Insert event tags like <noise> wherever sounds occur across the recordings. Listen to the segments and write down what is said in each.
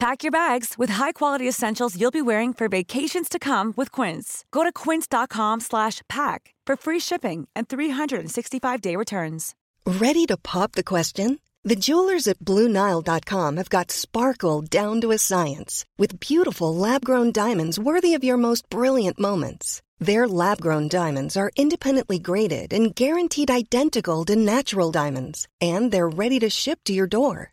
Pack your bags with high-quality essentials you'll be wearing for vacations to come with Quince. Go to quince.com/pack for free shipping and 365-day returns. Ready to pop the question? The jewelers at BlueNile.com have got sparkle down to a science with beautiful lab-grown diamonds worthy of your most brilliant moments. Their lab-grown diamonds are independently graded and guaranteed identical to natural diamonds, and they're ready to ship to your door.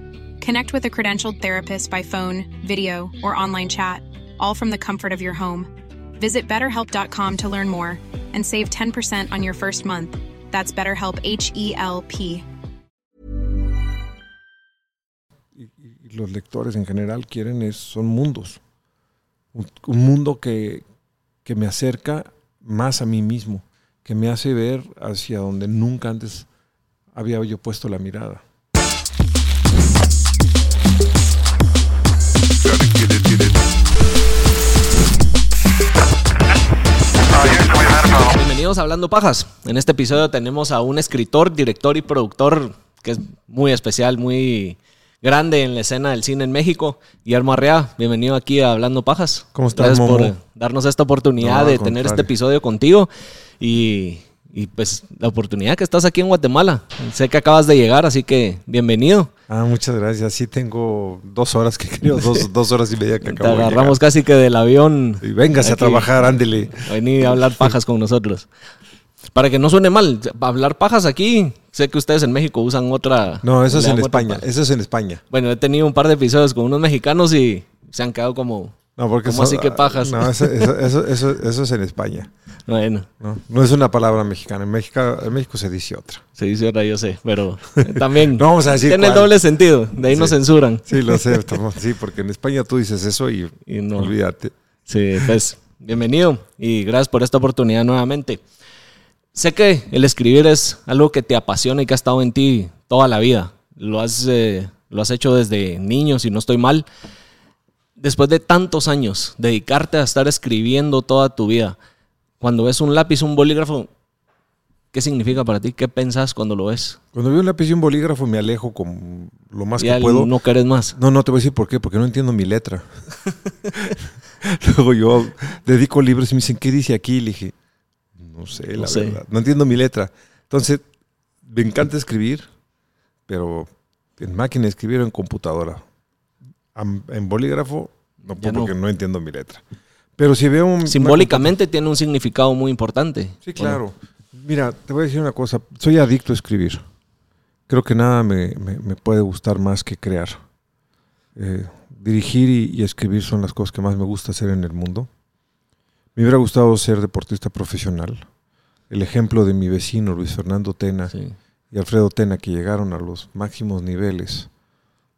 Connect with a credentialed therapist by phone, video, or online chat, all from the comfort of your home. Visit betterhelp.com to learn more and save 10% on your first month. That's BetterHelp H E L P. los lectores en general quieren es, son mundos. Un, un mundo que, que me acerca más a mí mismo, que me hace ver hacia donde nunca antes había yo puesto la mirada. Bienvenidos a Hablando Pajas. En este episodio tenemos a un escritor, director y productor que es muy especial, muy grande en la escena del cine en México. Guillermo Arrea, bienvenido aquí a Hablando Pajas. ¿Cómo estás, Gracias Momo? por darnos esta oportunidad No, de tener este episodio contigo y, y, pues la oportunidad que estás aquí en Guatemala. Sé que acabas de llegar, así que bienvenido. Ah, muchas gracias. Sí tengo dos horas que creo, dos, <laughs> dos horas y media que Te acabo de agarramos casi que del avión. Y véngase a trabajar, ándele. Venir a hablar pajas con nosotros. Para que no suene mal, hablar pajas aquí, sé que ustedes en México usan otra. No, eso es en España. pa- Eso es en España. Bueno, he tenido un par de episodios con unos mexicanos y se han quedado como. No, porque ¿Cómo son- así que pajas? No, eso, eso, eso, eso- eso es en España. Bueno, No, no es una palabra mexicana. En México, en México se dice otra. se dice ahora, yo sé, pero eh, también. <laughs> No vamos a decir Tiene el doble sentido, de ahí nos Sí. censuran. Sí, lo sé. sí, porque en España tú dices eso y, Y no. olvídate. Sí, pues, bienvenido y gracias por esta oportunidad nuevamente. Sé que el escribir es algo que te apasiona y que ha estado en ti toda la vida. Lo has, eh, lo has hecho desde niño, si no estoy mal. Después de tantos años, dedicarte a estar escribiendo toda tu vida, cuando ves un lápiz, un bolígrafo, ¿qué significa para ti? ¿Qué pensás cuando lo ves? Cuando veo un lápiz y un bolígrafo me alejo con lo más Ya que puedo. no querés más. No, no te voy a decir por qué, porque no entiendo mi letra. <laughs> Luego yo dedico libros y me dicen, ¿qué dice aquí? Y le dije, no sé, No la sé. verdad. No entiendo mi letra. Entonces, me encanta escribir, pero en máquina escribir o en computadora. En bolígrafo, no puedo no. porque no entiendo mi letra. Pero si veo un... Simbólicamente tiene un significado muy importante. Sí, claro. Mira, te voy a decir una cosa. Soy adicto a escribir. Creo que nada me, me- me puede gustar más que crear. Eh, dirigir y, y escribir son las cosas que más me gusta hacer en el mundo. Me hubiera gustado ser deportista profesional. El ejemplo de mi vecino Luis Fernando Tena Sí. y Alfredo Tena, que llegaron a los máximos niveles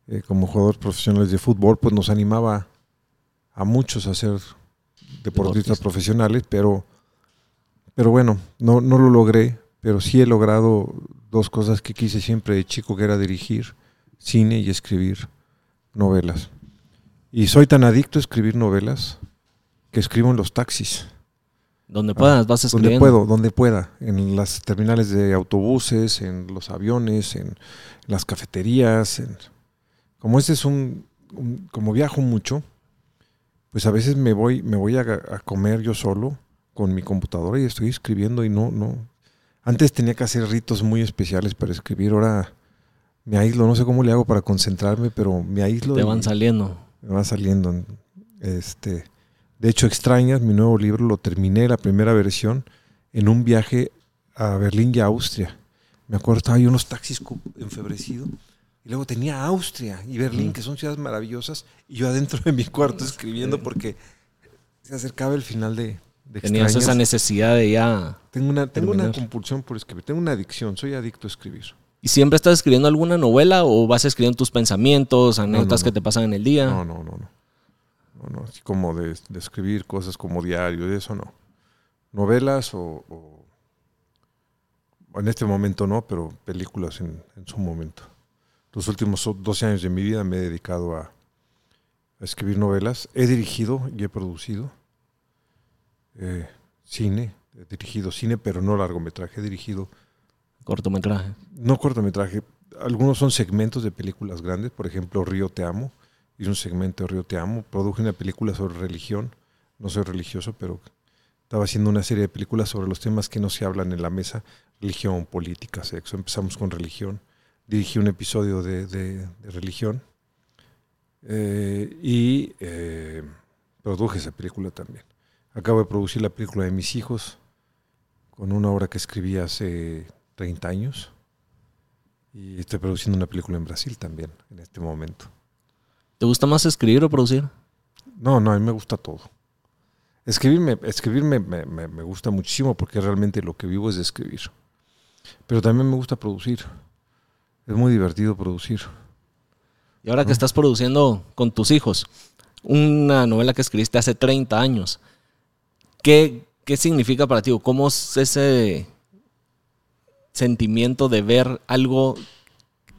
eh, como jugadores profesionales de fútbol, pues nos animaba a muchos a ser deportistas Deportistas. profesionales, pero, pero bueno, no, no lo logré, pero sí he logrado dos cosas que quise siempre de chico, que era dirigir cine y escribir novelas. Y soy tan adicto a escribir novelas que escribo en los taxis. Donde puedas, vas Donde escribiendo. puedo, donde pueda. En las terminales de autobuses, en los aviones, en las cafeterías. en- Como este es un, un- como viajo mucho, pues a veces me voy, me voy a, a comer yo solo con mi computadora y estoy escribiendo y no, no. Antes tenía que hacer ritos muy especiales para escribir, ahora me aíslo, no sé cómo le hago para concentrarme, pero me aíslo. Te y- van saliendo. me va saliendo. Este, de hecho, Extrañas, mi nuevo libro, lo terminé la primera versión en un viaje a Berlín y a Austria. Me acuerdo, estaba yo en los taxis enfebrecido. Y luego tenía Austria y Berlín, que son ciudades maravillosas, y yo adentro de mi cuarto <laughs> escribiendo porque se acercaba el final de, de Tenías Extrañas. esa necesidad de ya... Tengo una, tengo una compulsión por escribir, tengo una adicción, soy adicto a escribir. ¿Y siempre estás escribiendo alguna novela o vas escribiendo tus pensamientos, anécdotas no. que te pasan en el día? No, no, no, no. No, no, así como de, de escribir cosas como diario, de eso no. Novelas o, o- o en este momento no, pero películas en, en su momento. Los últimos o- 12 años de mi vida me he dedicado a, a escribir novelas. He dirigido y he producido eh, cine, he dirigido cine, pero no largometraje. He dirigido Cortometraje. no cortometraje. Algunos son segmentos de películas grandes. Por ejemplo, Río Te Amo. Hice un segmento de Río Te Amo. Produje una película sobre religión. No soy religioso, pero estaba haciendo una serie de películas sobre los temas que no se hablan en la mesa. Religión, política, sexo. Empezamos con religión. Dirigí un episodio de, de- de religión. Eh, y eh, produje esa película también. Acabo de producir la película de mis hijos con una obra que escribí hace 30 años. Y estoy produciendo una película en Brasil también, en este momento. ¿Te gusta más escribir o producir? No, no, a mí me gusta todo. Escribir, me, escribir me, me- me- me gusta muchísimo porque realmente lo que vivo es de escribir. Pero también me gusta producir. Es muy divertido producir. Y ahora que estás produciendo con tus hijos una novela que escribiste hace 30 años, ¿qué, qué significa para ti? ¿Cómo es ese sentimiento de ver algo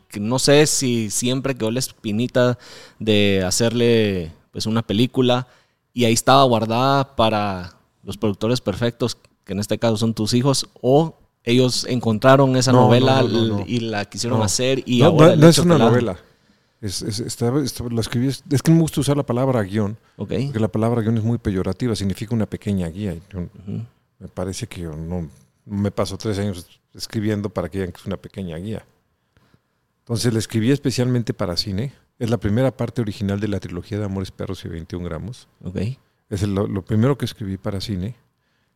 que no sé si siempre quedó la espinita de hacerle pues una película y ahí estaba guardada para los productores perfectos, que en este caso son tus hijos, o ellos encontraron esa No, novela no, no, no, no. y la quisieron hacer y no, ahora no- es una novela. Es, es- está- está- lo escribí, es, que no me gusta usar la palabra guion, Ok. porque la palabra guion es muy peyorativa, significa una pequeña guía. me parece que yo no, me paso tres años escribiendo para que digan que es una pequeña guía. Entonces la escribí especialmente para cine. Es la primera parte original de la trilogía de Amores Perros y 21 gramos. Ok. Es el- lo, lo primero que escribí para cine.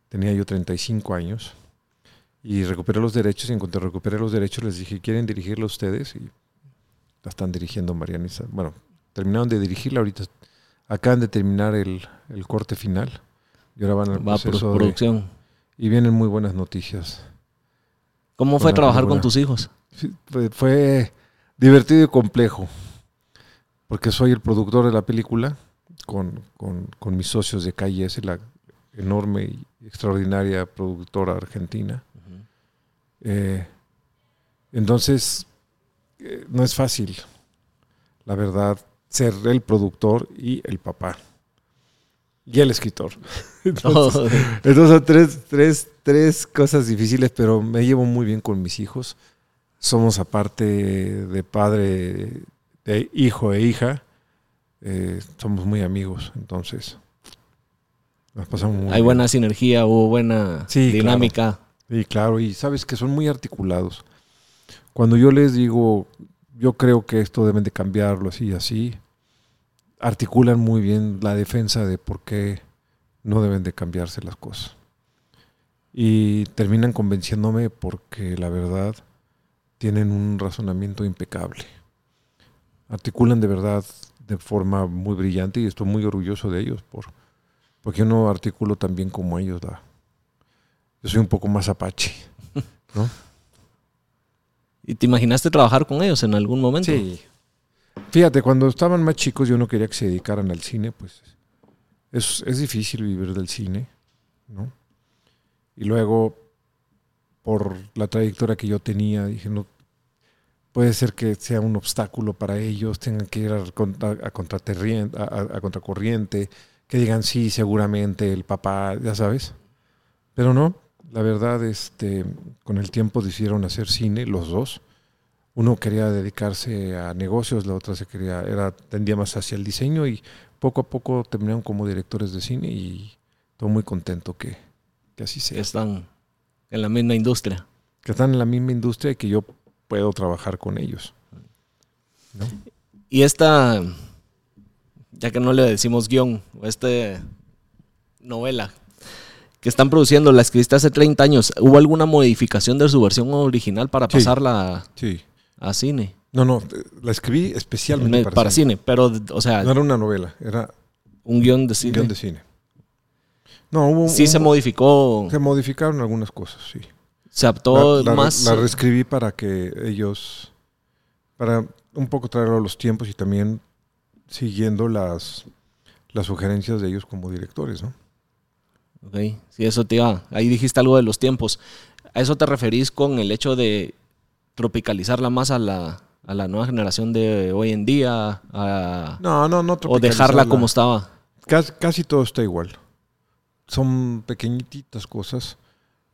Tenía yo 35 años. Y recuperé los derechos. Y en cuanto recuperé los derechos, les dije, ¿quieren dirigirla ustedes? Y la están dirigiendo Mariana y Bueno, terminaron de dirigirla ahorita. Acaban de terminar el, el corte final. Y ahora van al Va por proceso de- producción. y vienen muy buenas noticias. ¿Cómo fue trabajar con tus hijos? Sí, Fue, fue divertido y complejo. Porque soy el productor de la película con, con- con mis socios de KIS, la enorme y extraordinaria productora argentina. Eh, entonces, eh, no es fácil, la verdad, ser el productor y el papá. Y el escritor. <laughs> Entonces, entonces son tres, tres, tres cosas difíciles, pero me llevo muy bien con mis hijos. Somos aparte de padre, de hijo e hija, eh, somos muy amigos, entonces nos pasamos muy Hay bien. buena sinergia, hubo buena Sí, dinámica. Y claro, y sabes que son muy articulados. Cuando yo les digo, yo creo que esto deben de cambiarlo así y así, articulan muy bien la defensa de por qué no deben de cambiarse las cosas. Y terminan convenciéndome porque la verdad tienen un razonamiento impecable. Articulan de verdad de forma muy brillante y estoy muy orgulloso de ellos por, porque yo no articulo tan bien como ellos. La, yo soy un poco más apache. <laughs> ¿no? ¿Y te imaginaste trabajar con ellos en algún momento? Sí. Fíjate, cuando estaban más chicos yo no quería que se dedicaran al cine, pues es, es difícil vivir del cine, ¿no? Y luego, por la trayectoria que yo tenía, dije, no, puede ser que sea un obstáculo para ellos, tengan que ir a, a- a- a contracorriente, que digan, sí, seguramente el papá, ya sabes. Pero no, la verdad, este, con el tiempo decidieron hacer cine, los dos. Uno quería dedicarse a negocios, la otra se quería, era, tendía más hacia el diseño y poco a poco terminaron como directores de cine y estoy muy contento que, que así Que sea. están en la misma industria. Que están en la misma industria y que yo puedo trabajar con ellos. ¿no? Y esta, ya que no le decimos guion, esta novela, que están produciendo, la escribiste hace 30 años. ¿Hubo alguna modificación de su versión original para Sí. pasarla Sí. a cine? No, no, la escribí especialmente para, para, cine. pero, o sea, No era una novela, era un guion de un cine. guion de cine. No, hubo, sí se modificó, se modificaron algunas cosas, sí. se adaptó la, la- más. la reescribí para que ellos, para un poco traerlo a los tiempos y también siguiendo las, las sugerencias de ellos como directores, ¿no? Ok, sí, eso te iba. Ahí dijiste algo de los tiempos. ¿A eso te referís con el hecho de tropicalizarla más a la, a la nueva generación de hoy en día? a- No, no, no. ¿O dejarla como estaba? Casi, casi todo está igual. Son pequeñitas cosas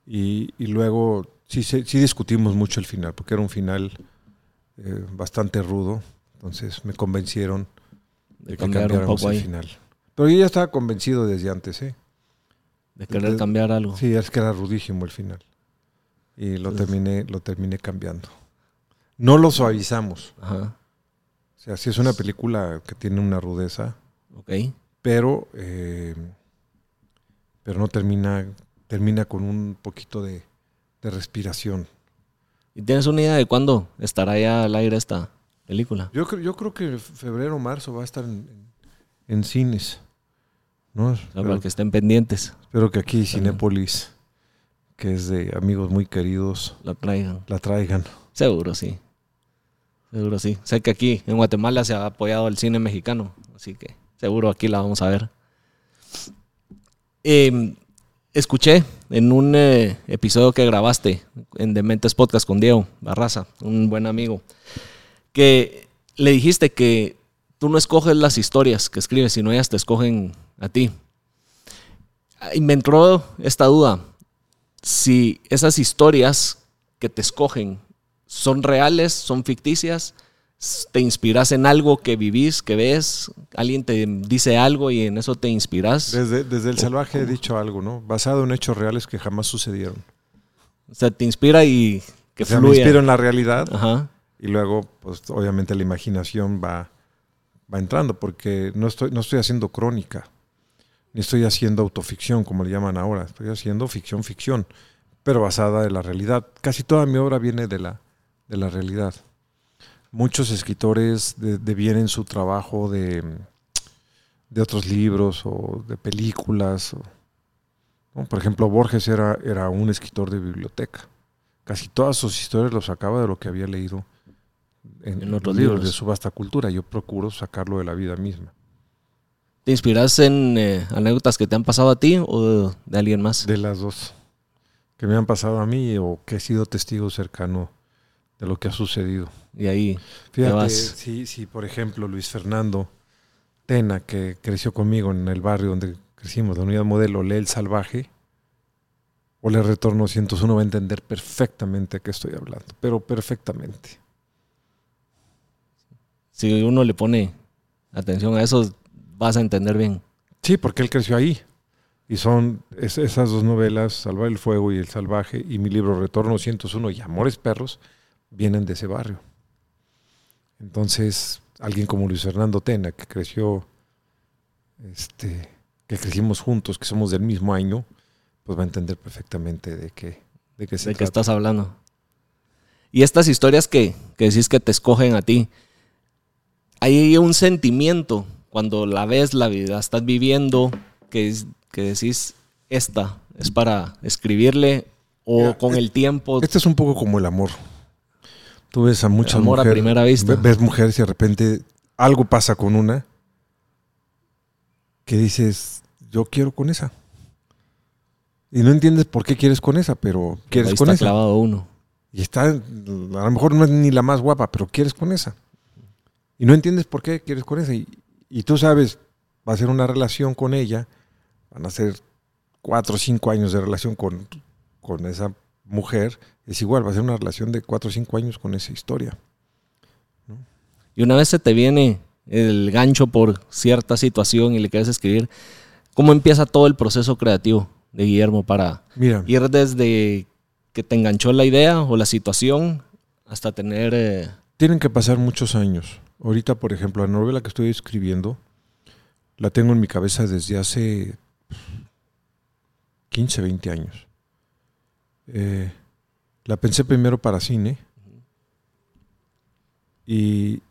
y, y luego sí, sí discutimos mucho el final, porque era un final eh, bastante rudo. Entonces me convencieron de, De que cambiáramos el final. Pero yo ya estaba convencido desde antes, ¿eh? De querer de- cambiar algo. Sí, es que era rudísimo el final. Y lo Entonces- terminé, lo terminé cambiando. No lo suavizamos. Ajá. O sea, sí es una película que tiene una rudeza, Ok. pero, eh, pero no termina, termina con un poquito de, de respiración. ¿Y tienes una idea de cuándo estará ya al aire esta película? Yo, creo- yo creo que febrero o marzo va a estar en- en cines. ¿No? O sea, para que estén pendientes, espero que aquí Cinépolis, que es de amigos muy queridos, la traigan. la traigan. Seguro, sí. Seguro, sí. Sé que aquí en Guatemala se ha apoyado el cine mexicano, así que seguro aquí la vamos a ver. Eh, escuché en un eh, episodio que grabaste en Dementes Podcast con Diego Barraza, un buen amigo, que le dijiste que tú no escoges las historias que escribes, sino ellas te escogen a ti. Entró esta duda. Si esas historias que te escogen son reales, son ficticias, te inspiras en algo que vivís, que ves, alguien te dice algo y en eso te inspiras. Desde, desde el salvaje he dicho algo, ¿no? Basado en hechos reales que jamás sucedieron. O sea, te inspira y que o sea, me inspiro en la realidad Ajá. y luego, pues obviamente la imaginación va, va entrando porque no estoy, no estoy haciendo crónica, ni estoy haciendo autoficción, como le llaman ahora. Estoy haciendo ficción, ficción, pero basada en la realidad. Casi toda mi obra viene de la, de la realidad. Muchos escritores de- devienen su trabajo de, de otros libros o de películas. o- ¿no? Por ejemplo, Borges era, era un escritor de biblioteca. Casi todas sus historias los sacaba de lo que había leído en, En otros libros. de su vasta cultura. Yo procuro sacarlo de la vida misma. ¿Te inspiras en eh, anécdotas que te han pasado a ti o de, alguien más? De las dos que me han pasado a mí o que he sido testigo cercano de lo que ha sucedido. Y ahí Fíjate, si, si por ejemplo Luis Fernando Tena, que creció conmigo en el barrio donde crecimos, la unidad modelo, lee El Salvaje, o le retorno 101, va a entender perfectamente a qué estoy hablando, pero perfectamente. si uno le pone atención a eso, vas a entender bien. Sí, porque él creció ahí. Y son es- esas dos novelas, Salvar el Fuego y El Salvaje, y mi libro Retorno 101 y Amores Perros, vienen de ese barrio. Entonces, alguien como Luis Fernando Tena, que creció, este, que crecimos juntos, que somos del mismo año, pues va a entender perfectamente de qué, de qué se de qué estás hablando. Y estas historias que, que decís que te escogen a ti, hay un sentimiento cuando la ves, la vida estás viviendo, que, es- que decís, esta es para escribirle o Mira, con el tiempo. Este es un poco como el amor. Tú ves a muchas amor a mujeres. primera vista. ve- Ves mujeres y de repente algo pasa con una que dices, yo quiero con esa. Y no entiendes por qué quieres con esa, pero quieres ahí con está esa. clavado uno. Y está, a lo mejor no es ni la más guapa, pero quieres con esa. Y no entiendes por qué quieres con esa. Y, y tú sabes, va a ser una relación con ella, van a ser cuatro o cinco años de relación con, con esa mujer. Es igual, va a ser una relación de cuatro o cinco años con esa historia. Y una vez se te viene el gancho por cierta situación y le quieres escribir, ¿cómo empieza todo el proceso creativo de Guillermo para Mira, ir desde que te enganchó la idea o la situación hasta tener... eh, tienen que pasar muchos años. Ahorita, por ejemplo, la novela que estoy escribiendo, la tengo en mi cabeza desde hace 15, 20 años. Eh, la pensé primero para cine y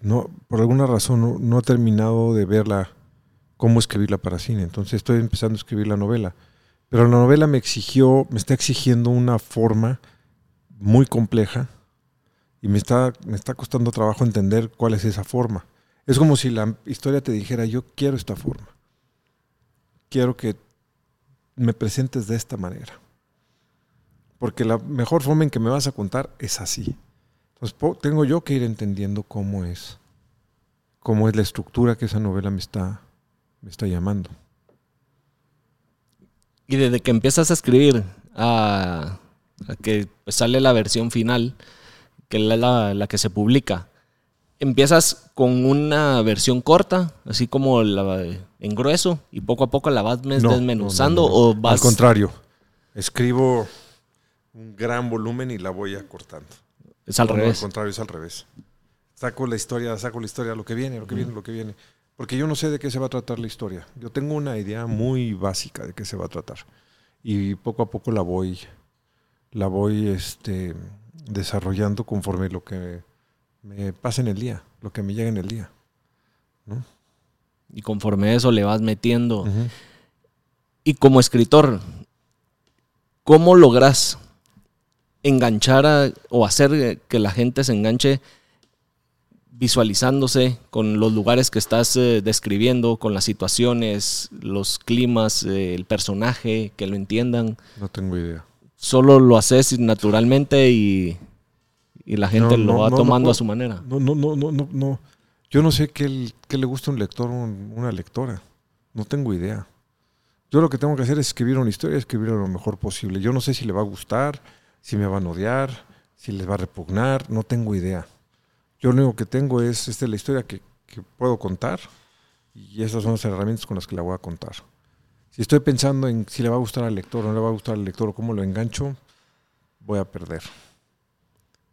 no, por alguna razón no, no he terminado de verla, cómo escribirla para cine. Entonces estoy empezando a escribir la novela. Pero la novela me exigió, me está exigiendo una forma muy compleja y me está, me está costando trabajo entender cuál es esa forma. Es como si la historia te dijera, yo quiero esta forma. Quiero que me presentes de esta manera. Porque la mejor forma en que me vas a contar es así. Entonces tengo yo que ir entendiendo cómo es, cómo es la estructura que esa novela me está, me está llamando. Y desde que empiezas a escribir a, que sale la versión final, que es la, que se publica, empiezas con una versión corta, así como la, en grueso, y poco a poco la vas desmenuzando o vas... Al contrario, escribo un gran volumen y la voy acortando. Es al revés. Al contrario, es al revés. Saco la historia, saco la historia, lo que viene, lo que viene, lo que viene. Porque yo no sé de qué se va a tratar la historia. Yo tengo una idea muy básica de qué se va a tratar. Y poco a poco la voy, la voy este, desarrollando conforme lo que me pasa en el día, lo que me llega en el día. Y conforme eso le vas metiendo. Y como escritor, ¿cómo logras enganchar o hacer que la gente se enganche visualizándose con los lugares que estás eh, describiendo, con las situaciones, los climas, eh, el personaje, que lo entiendan. No tengo idea. Solo lo haces naturalmente y, la gente lo va tomando a su manera. No, no, no, no, no, no. Yo no sé qué, le gusta a un lector o una lectora. No tengo idea. Yo lo que tengo que hacer es escribir una historia, escribirla lo mejor posible. Yo no sé si le va a gustar, si me van a odiar, si les va a repugnar, no tengo idea. Yo lo único que tengo es esta es la historia que, puedo contar y esas son las herramientas con las que la voy a contar. Si estoy pensando en si le va a gustar al lector o no le va a gustar al lector o cómo lo engancho, voy a perder.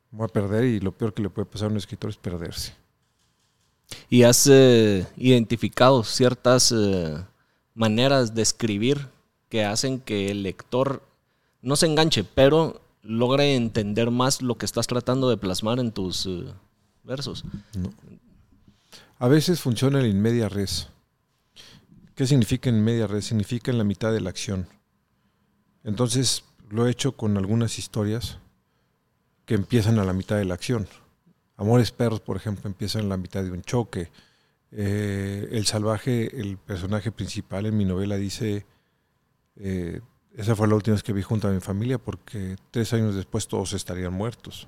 Voy a perder y lo peor que le puede pasar a un escritor es perderse. ¿Y has eh, identificado ciertas eh, maneras de escribir que hacen que el lector no se enganche, pero logre entender más lo que estás tratando de plasmar en tus eh, versos. A veces funciona el in media res. ¿Qué significa en media res? Significa en la mitad de la acción. Entonces lo he hecho con algunas historias que empiezan a la mitad de la acción. Amores Perros, por ejemplo, empieza en la mitad de un choque. Eh, el salvaje, el personaje principal en mi novela dice, eh, esa fue la última vez que vi junto a mi familia porque tres años después todos estarían muertos.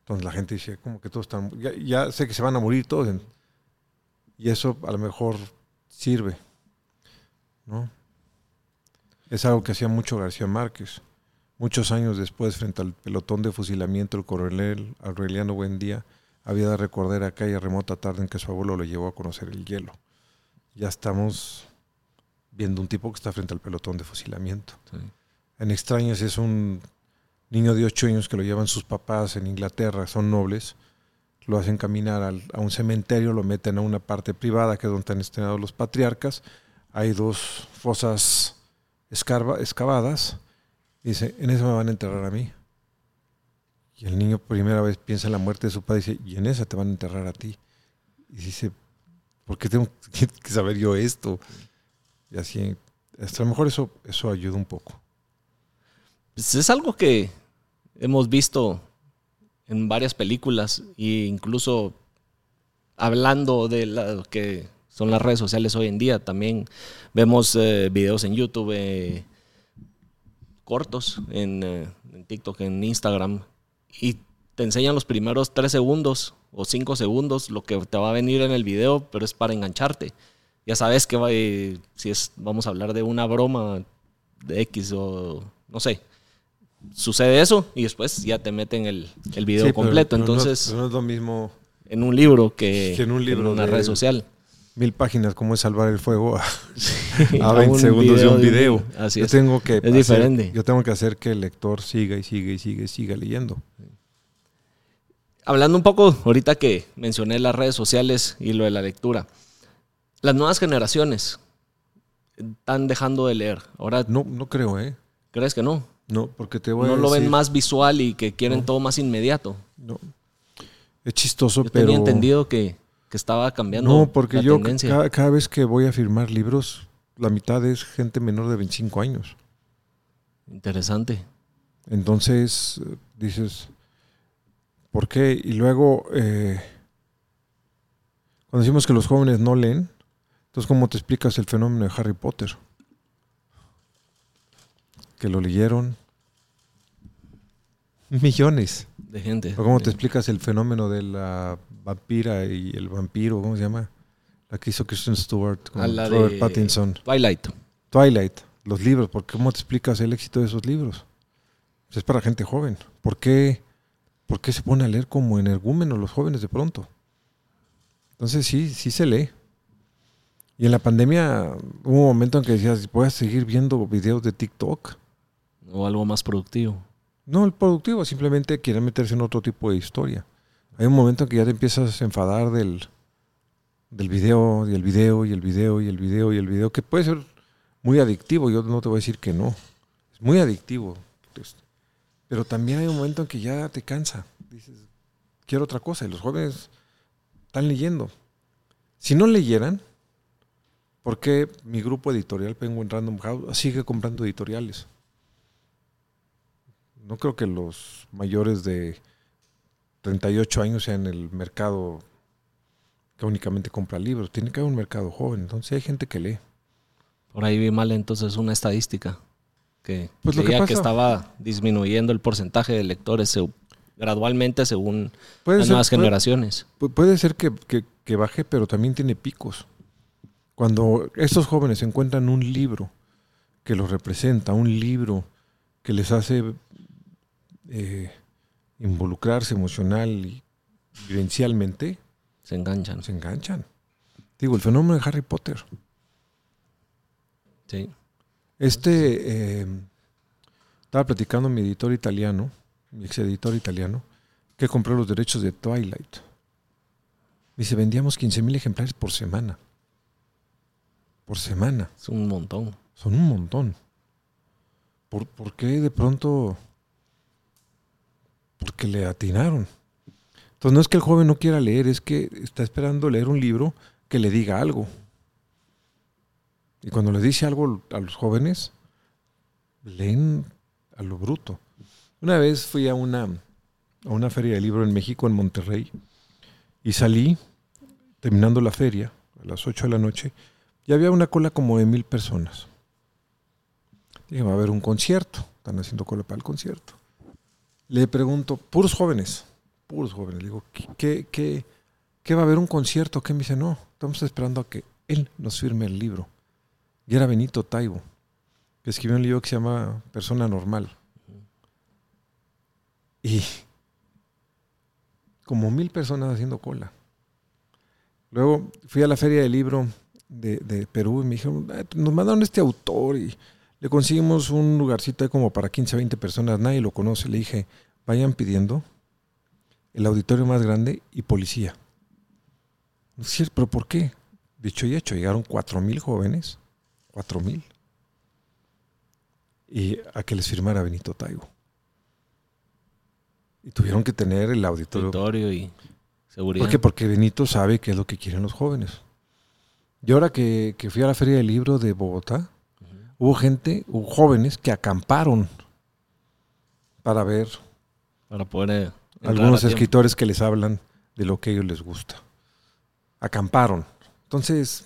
Entonces la gente dice, como que todos están, ya, sé que se van a morir todos. y eso a lo mejor sirve. ¿No? Es algo que hacía mucho García Márquez. Muchos años después, frente al pelotón de fusilamiento, el coronel Aureliano Buendía había de recordar aquella remota tarde en que su abuelo lo llevó a conocer el hielo. Ya estamos viendo un tipo que está frente al pelotón de fusilamiento. En Extrañas es un niño de ocho años que lo llevan sus papás en Inglaterra, son nobles, lo hacen caminar a un cementerio, lo meten a una parte privada que es donde han estrenado los patriarcas. Hay dos fosas excavadas. dice, en eso me van a enterrar a mí. Y el niño primera vez piensa en la muerte de su padre y dice, y en esa te van a enterrar a ti. Y dice, ¿por qué tengo <laughs> que saber yo esto? Y así, a lo mejor eso, eso ayuda un poco. Pues es algo que hemos visto en varias películas e incluso hablando de lo que son las redes sociales hoy en día. También vemos eh, videos en YouTube eh, cortos, en, eh, en, TikTok, en Instagram, y te enseñan los primeros tres segundos o cinco segundos lo que te va a venir en el video, pero es para engancharte ya sabes que va, si es, vamos a hablar de una broma de X o no sé. Sucede eso y después ya te meten el, el video completo. Entonces, no, es lo mismo en un libro que, en, un libro una red social. Mil páginas, como es salvar el fuego a, <laughs> 20 <laughs> segundos de un video. así yo es. Tengo que es diferente. Yo tengo que hacer que el lector siga y siga y siga y siga leyendo. Hablando un poco, ahorita que mencioné las redes sociales y lo de la lectura las nuevas generaciones están dejando de leer. Ahora, No, no creo, ¿eh? ¿crees que no? No, porque te voy a No lo ven más visual y que quieren todo más inmediato. No. Es chistoso, Yo pero... tenía entendido que, que estaba cambiando No, porque la yo tendencia. cada, cada vez que voy a firmar libros, la mitad es gente menor de 25 años. Interesante. Entonces, dices, ¿por qué? Y luego, eh, cuando decimos que los jóvenes no leen, entonces, ¿cómo te explicas el fenómeno de Harry Potter? Que lo leyeron millones. De gente. ¿O cómo te explicas el fenómeno de la vampira y el vampiro? ¿Cómo se llama? La que hizo Kristen Stewart con A la Robert de Pattinson. Twilight. Twilight, los libros, ¿por qué, ¿cómo te explicas el éxito de esos libros? Pues es para gente joven. ¿Por qué, ¿Por qué se pone a leer como energúmenos los jóvenes de pronto? Entonces sí, sí se lee. Y en la pandemia hubo un momento en que decías, voy a seguir viendo videos de TikTok. O algo más productivo. No, el productivo, simplemente quieren meterse en otro tipo de historia. Hay un momento en que ya te empiezas a enfadar del, del video, y el video, y el video, y el video, y el video, que puede ser muy adictivo. Yo no te voy a decir que no. Es muy adictivo. Pues, Pero también hay un momento en que ya te cansa. Dices, quiero otra cosa. Y los jóvenes están leyendo. Si no leyeran, ¿por qué mi grupo editorial Penguin Random House sigue comprando editoriales? No creo que los mayores de 38 años sean el mercado que únicamente compra libros. Tiene que haber un mercado joven. Entonces hay gente que lee. Por ahí vi mal entonces una estadística que Pues lo que estaba disminuyendo el porcentaje de lectores se- gradualmente según las ser- nuevas puede- generaciones. Pu- puede ser que, que- que baje, pero también tiene picos. Cuando estos jóvenes encuentran un libro que los representa, un libro que les hace eh, involucrarse emocional y vivencialmente, Se enganchan. se enganchan. Digo, el fenómeno de Harry Potter. Sí. Este, eh, estaba platicando mi editor italiano, mi ex editor italiano, que compró los derechos de Twilight. Dice, vendíamos 15 mil ejemplares por semana. Por semana. Es un montón. Son un montón. ¿Por, por qué de pronto? Porque le atinaron. Entonces no es que el joven no quiera leer, es que está esperando leer un libro que le diga algo. Y cuando le dice algo a los jóvenes, leen a lo bruto. Una vez fui a una, a una feria de libro en México, en Monterrey, y salí, terminando la feria, a las 8 de la noche, y había una cola como de mil personas. Dije, va a haber un concierto. Están haciendo cola para el concierto. Le pregunto, puros jóvenes, puros jóvenes. Le digo, ¿qué, qué, qué, va a haber un concierto? ¿Qué me dice? No, estamos esperando a que él nos firme el libro. Y era Benito Taibo, que escribió un libro que se llama Persona Normal. Y como mil personas haciendo cola. Luego fui a la feria del libro de, de Perú y me dijeron, "Ah, nos mandaron este autor y le conseguimos un lugarcito como para 15, 20 personas, nadie lo conoce. Le dije, vayan pidiendo el auditorio más grande y policía. Sí, pero ¿por qué? Dicho y hecho, llegaron cuatro mil jóvenes, cuatro mil, y a que les firmara Benito Taibo. Y tuvieron que tener el auditorio Territorio y seguridad. ¿Por qué? Porque Benito sabe qué es lo que quieren los jóvenes. Y ahora que, que fui a la Feria del Libro de Bogotá, hubo gente, hubo jóvenes que acamparon para ver Para poder eh, algunos escritores que les hablan de lo que a ellos les gusta. Acamparon. Entonces,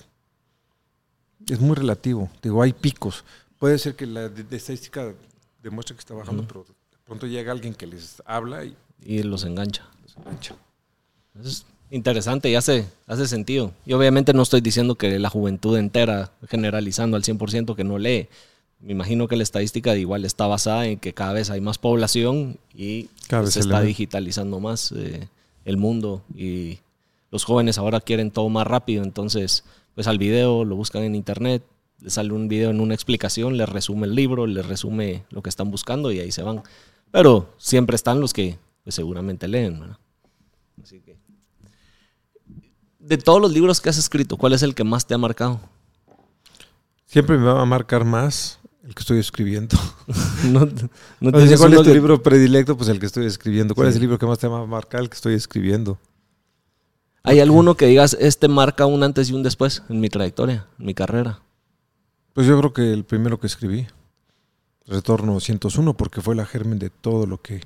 es muy relativo. Digo, hay picos. Puede ser que la de- de estadística demuestre que está bajando, pero de pronto llega alguien que les habla y Y los engancha. les engancha. Es interesante y hace, hace sentido. Y obviamente no estoy diciendo que la juventud entera, generalizando al 100% que no lee. Me imagino que la estadística igual está basada en que cada vez hay más población y Cada pues, se se está lee. digitalizando más eh, el mundo y los jóvenes ahora quieren todo más rápido. Entonces, pues al video lo buscan en internet, les sale un video en una explicación, les resume el libro, les resume lo que están buscando y ahí se van. Pero siempre están los que pues, seguramente leen. ¿verdad? Así que. De todos los libros que has escrito, ¿cuál es el que más te ha marcado? Siempre me va a marcar más el que estoy escribiendo. <laughs> no, no O sea, ¿Cuál es tu que- libro predilecto? Pues el que estoy escribiendo. ¿Cuál Sí. es el libro que más te va a marcar? El que estoy escribiendo. ¿Hay alguno que digas, este marca un antes y un después en mi trayectoria, en mi carrera? Pues yo creo que el primero que escribí, Retorno 101, porque fue la germen de todo lo que,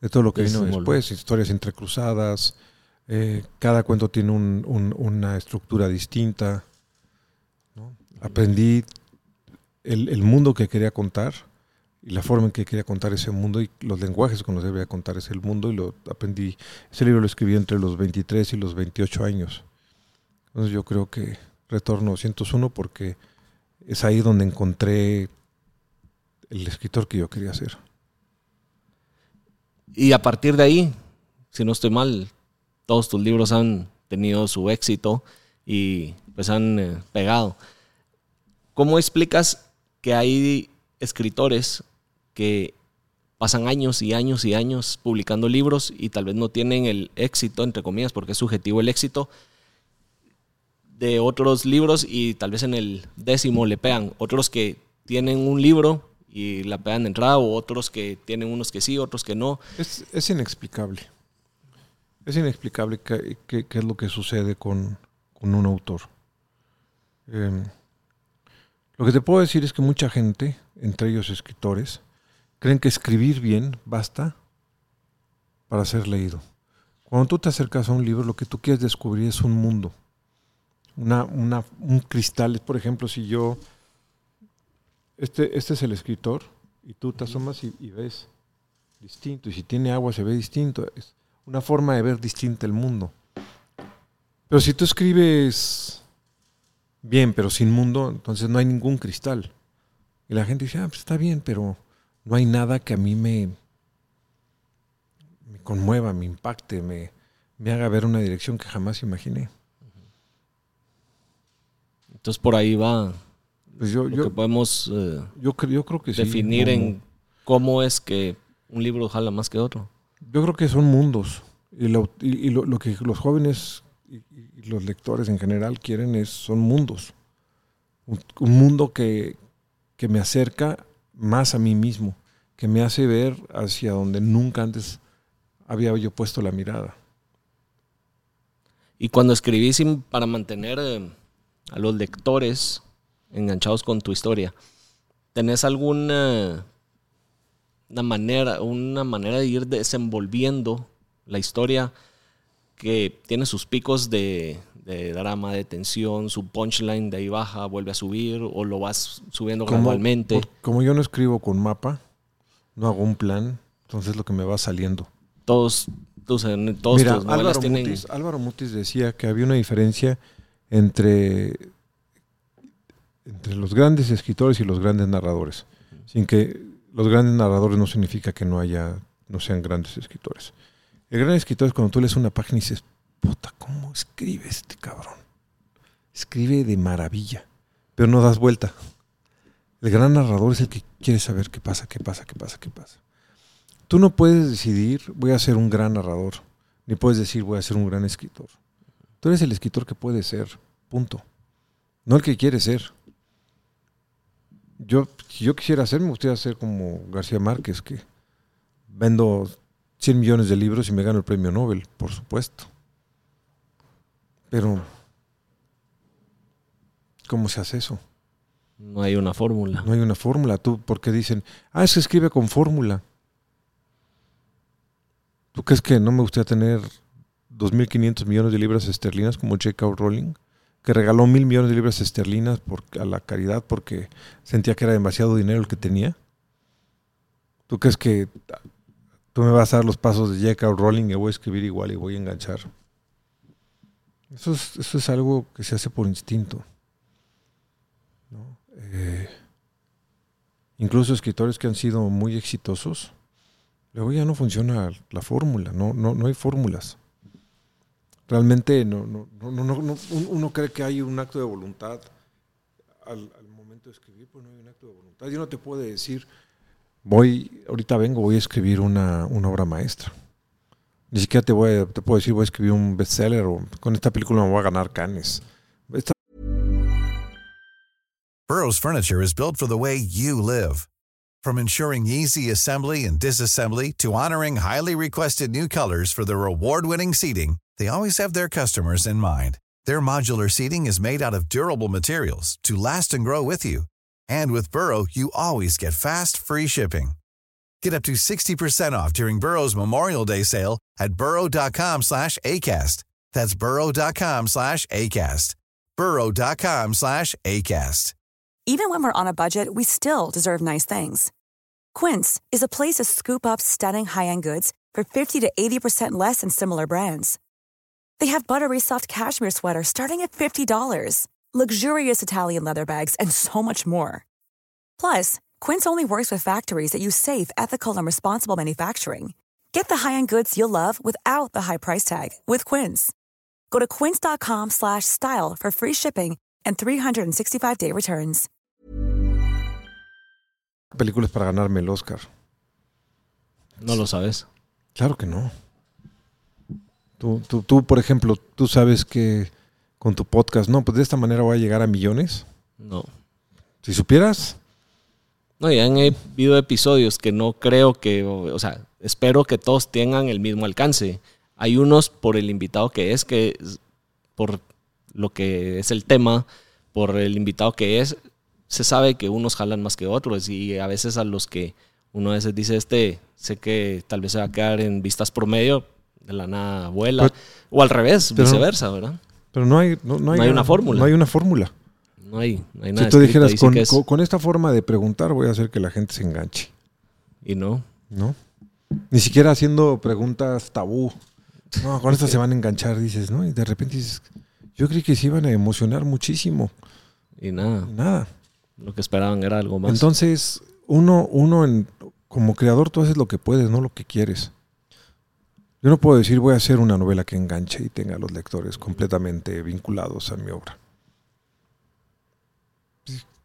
de todo lo que vino después. Historias entrecruzadas. Eh, cada cuento tiene un- un- una estructura distinta. Aprendí el, mundo que quería contar y la forma en que quería contar ese mundo y los lenguajes con los que debía contar ese mundo y lo aprendí. Ese libro lo escribí entre los 23 y los 28 años. Entonces yo creo que Retorno 101 porque es ahí donde encontré el escritor que yo quería ser. Y a partir de ahí, si no estoy mal, todos tus libros han tenido su éxito y pues han eh, pegado. ¿Cómo explicas que hay escritores que pasan años y años y años publicando libros y tal vez no tienen el éxito, entre comillas, porque es subjetivo el éxito de otros libros y tal vez en el décimo le pegan? Otros que tienen un libro y la pegan de entrada o otros que tienen unos que sí, otros que no. Es, es inexplicable. Es inexplicable qué qué- qué es lo que sucede con, con un autor. Eh, lo que te puedo decir es que mucha gente, entre ellos escritores, creen que escribir bien basta para ser leído. Cuando tú te acercas a un libro, lo que tú quieres descubrir es un mundo. Una, una- un cristal. Por ejemplo, si yo. Este, este es el escritor, y tú te asomas y, y ves distinto. Y si tiene agua, se ve distinto. Es una forma de ver distinta el mundo. Pero si tú escribes bien, pero sin mundo, entonces no hay ningún cristal. Y la gente dice, ah, pues está bien, pero no hay nada que a mí me, me conmueva, me impacte, me, me haga ver una dirección que jamás imaginé. Entonces por ahí va Pues yo, lo yo, que podemos eh, yo, cre- yo creo que sí. definir como- en cómo es que un libro jala más que otro. Yo creo que son mundos. Y lo, que los jóvenes y, los lectores en general quieren es, son mundos. Un, un mundo que, que me acerca más a mí mismo, que me hace ver hacia donde nunca antes había yo puesto la mirada. Y cuando escribís para mantener eh, a los lectores enganchados con tu historia, ¿tenés alguna una manera, una manera de ir desenvolviendo la historia que tiene sus picos de, de drama, de tensión, su punchline de ahí baja, vuelve a subir o lo vas subiendo gradualmente? por- como yo no escribo con mapa, no hago un plan, entonces lo que me va saliendo. Todos todos Mira, tus Álvaro tienen... Mutis, Álvaro Mutis decía que había una diferencia entre, entre los grandes escritores y los grandes narradores. Sin que los grandes narradores no significa que no haya, no sean grandes escritores. El gran escritor es cuando tú lees una página y dices, puta, ¿cómo escribe este cabrón? Escribe de maravilla, pero no das vuelta. El gran narrador es el que quiere saber qué pasa, qué pasa, qué pasa, qué pasa. Tú no puedes decidir, voy a ser un gran narrador, ni puedes decir, voy a ser un gran escritor. Tú eres el escritor que puedes ser, punto. No el que quiere ser. Yo, si yo quisiera ser, me gustaría ser como García Márquez, que vendo 100 millones de libros y me gano el premio Nobel, por supuesto. Pero, ¿cómo se hace eso? No hay una fórmula. No hay una fórmula. Tú, porque dicen, ah, es que escribe con fórmula. ¿Tú crees que no me gustaría tener 2.500 millones de libras esterlinas como J.K. Rowling? Que regaló mil millones de libras esterlinas a la caridad porque sentía que era demasiado dinero el que tenía. ¿Tú crees que tú me vas a dar los pasos de J.K. Rowling y voy a escribir igual y voy a enganchar? Eso es, eso es algo que se hace por instinto. ¿no? Eh, incluso escritores que han sido muy exitosos, luego ya no funciona la fórmula, no, no, no hay fórmulas. Realmente no, no, no, no, no- no- un- uno cree que hay un acto de voluntad al, momento de escribir, pues no hay un acto de voluntad. Yo no te puedo decir, voy, ahorita vengo, voy a escribir una, obra maestra. Ni siquiera te, voy a- te puedo decir, voy a escribir un bestseller o con esta película me voy a ganar canes. Esta Burrow's furniture is built for the way you live. From ensuring easy assembly and disassembly to honoring highly requested new colors for their award-winning seating, they always have their customers in mind. Their modular seating is made out of durable materials to last and grow with you. And with Burrow, you always get fast, free shipping. Get up to 60% off during Burrow's Memorial Day sale at burrow.com slash ACAST. That's burrow.com slash ACAST. burrow.com slash ACAST. Even when we're on a budget, we still deserve nice things. Quince is a place to scoop up stunning high-end goods for 50 to 80% less than similar brands. They have buttery soft cashmere sweaters starting at $50, luxurious Italian leather bags, and so much more. Plus, Quince only works with factories that use safe, ethical, and responsible manufacturing. Get the high-end goods you'll love without the high price tag with Quince. Go to quince.com slash style for free shipping and 365-day returns. Películas para ganarme el Oscar. No lo sabes. Claro que no. Tú, tú, tú, por ejemplo, tú sabes que con tu podcast, no, pues de esta manera voy a llegar a millones. No. Si supieras, No, ya han habido episodios que no creo que, o sea, espero que todos tengan el mismo alcance. Hay unos por el invitado que es, que por lo que es el tema, por el invitado que es, se sabe que unos jalan más que otros y a veces a los que uno a veces dice, este, sé que tal vez se va a quedar en vistas promedio, de la nada vuela, Pero- o al revés, pero- viceversa, ¿verdad? pero no hay, no, no hay, No hay una fórmula. No hay una fórmula. No hay, no hay nada Si tú escrito, dijeras, con, es- con- con esta forma de preguntar voy a hacer que la gente se enganche, y no. ¿no? Ni siquiera haciendo preguntas tabú. No, con esto se van a enganchar, dices, ¿no? Y de repente dices, yo creí que se iban a emocionar muchísimo. Y nada, Y nada. lo que esperaban era algo más. Entonces, uno, uno en, como creador, tú haces lo que puedes, no lo que quieres. Yo no puedo decir voy a hacer una novela que enganche y tenga a los lectores completamente vinculados a mi obra.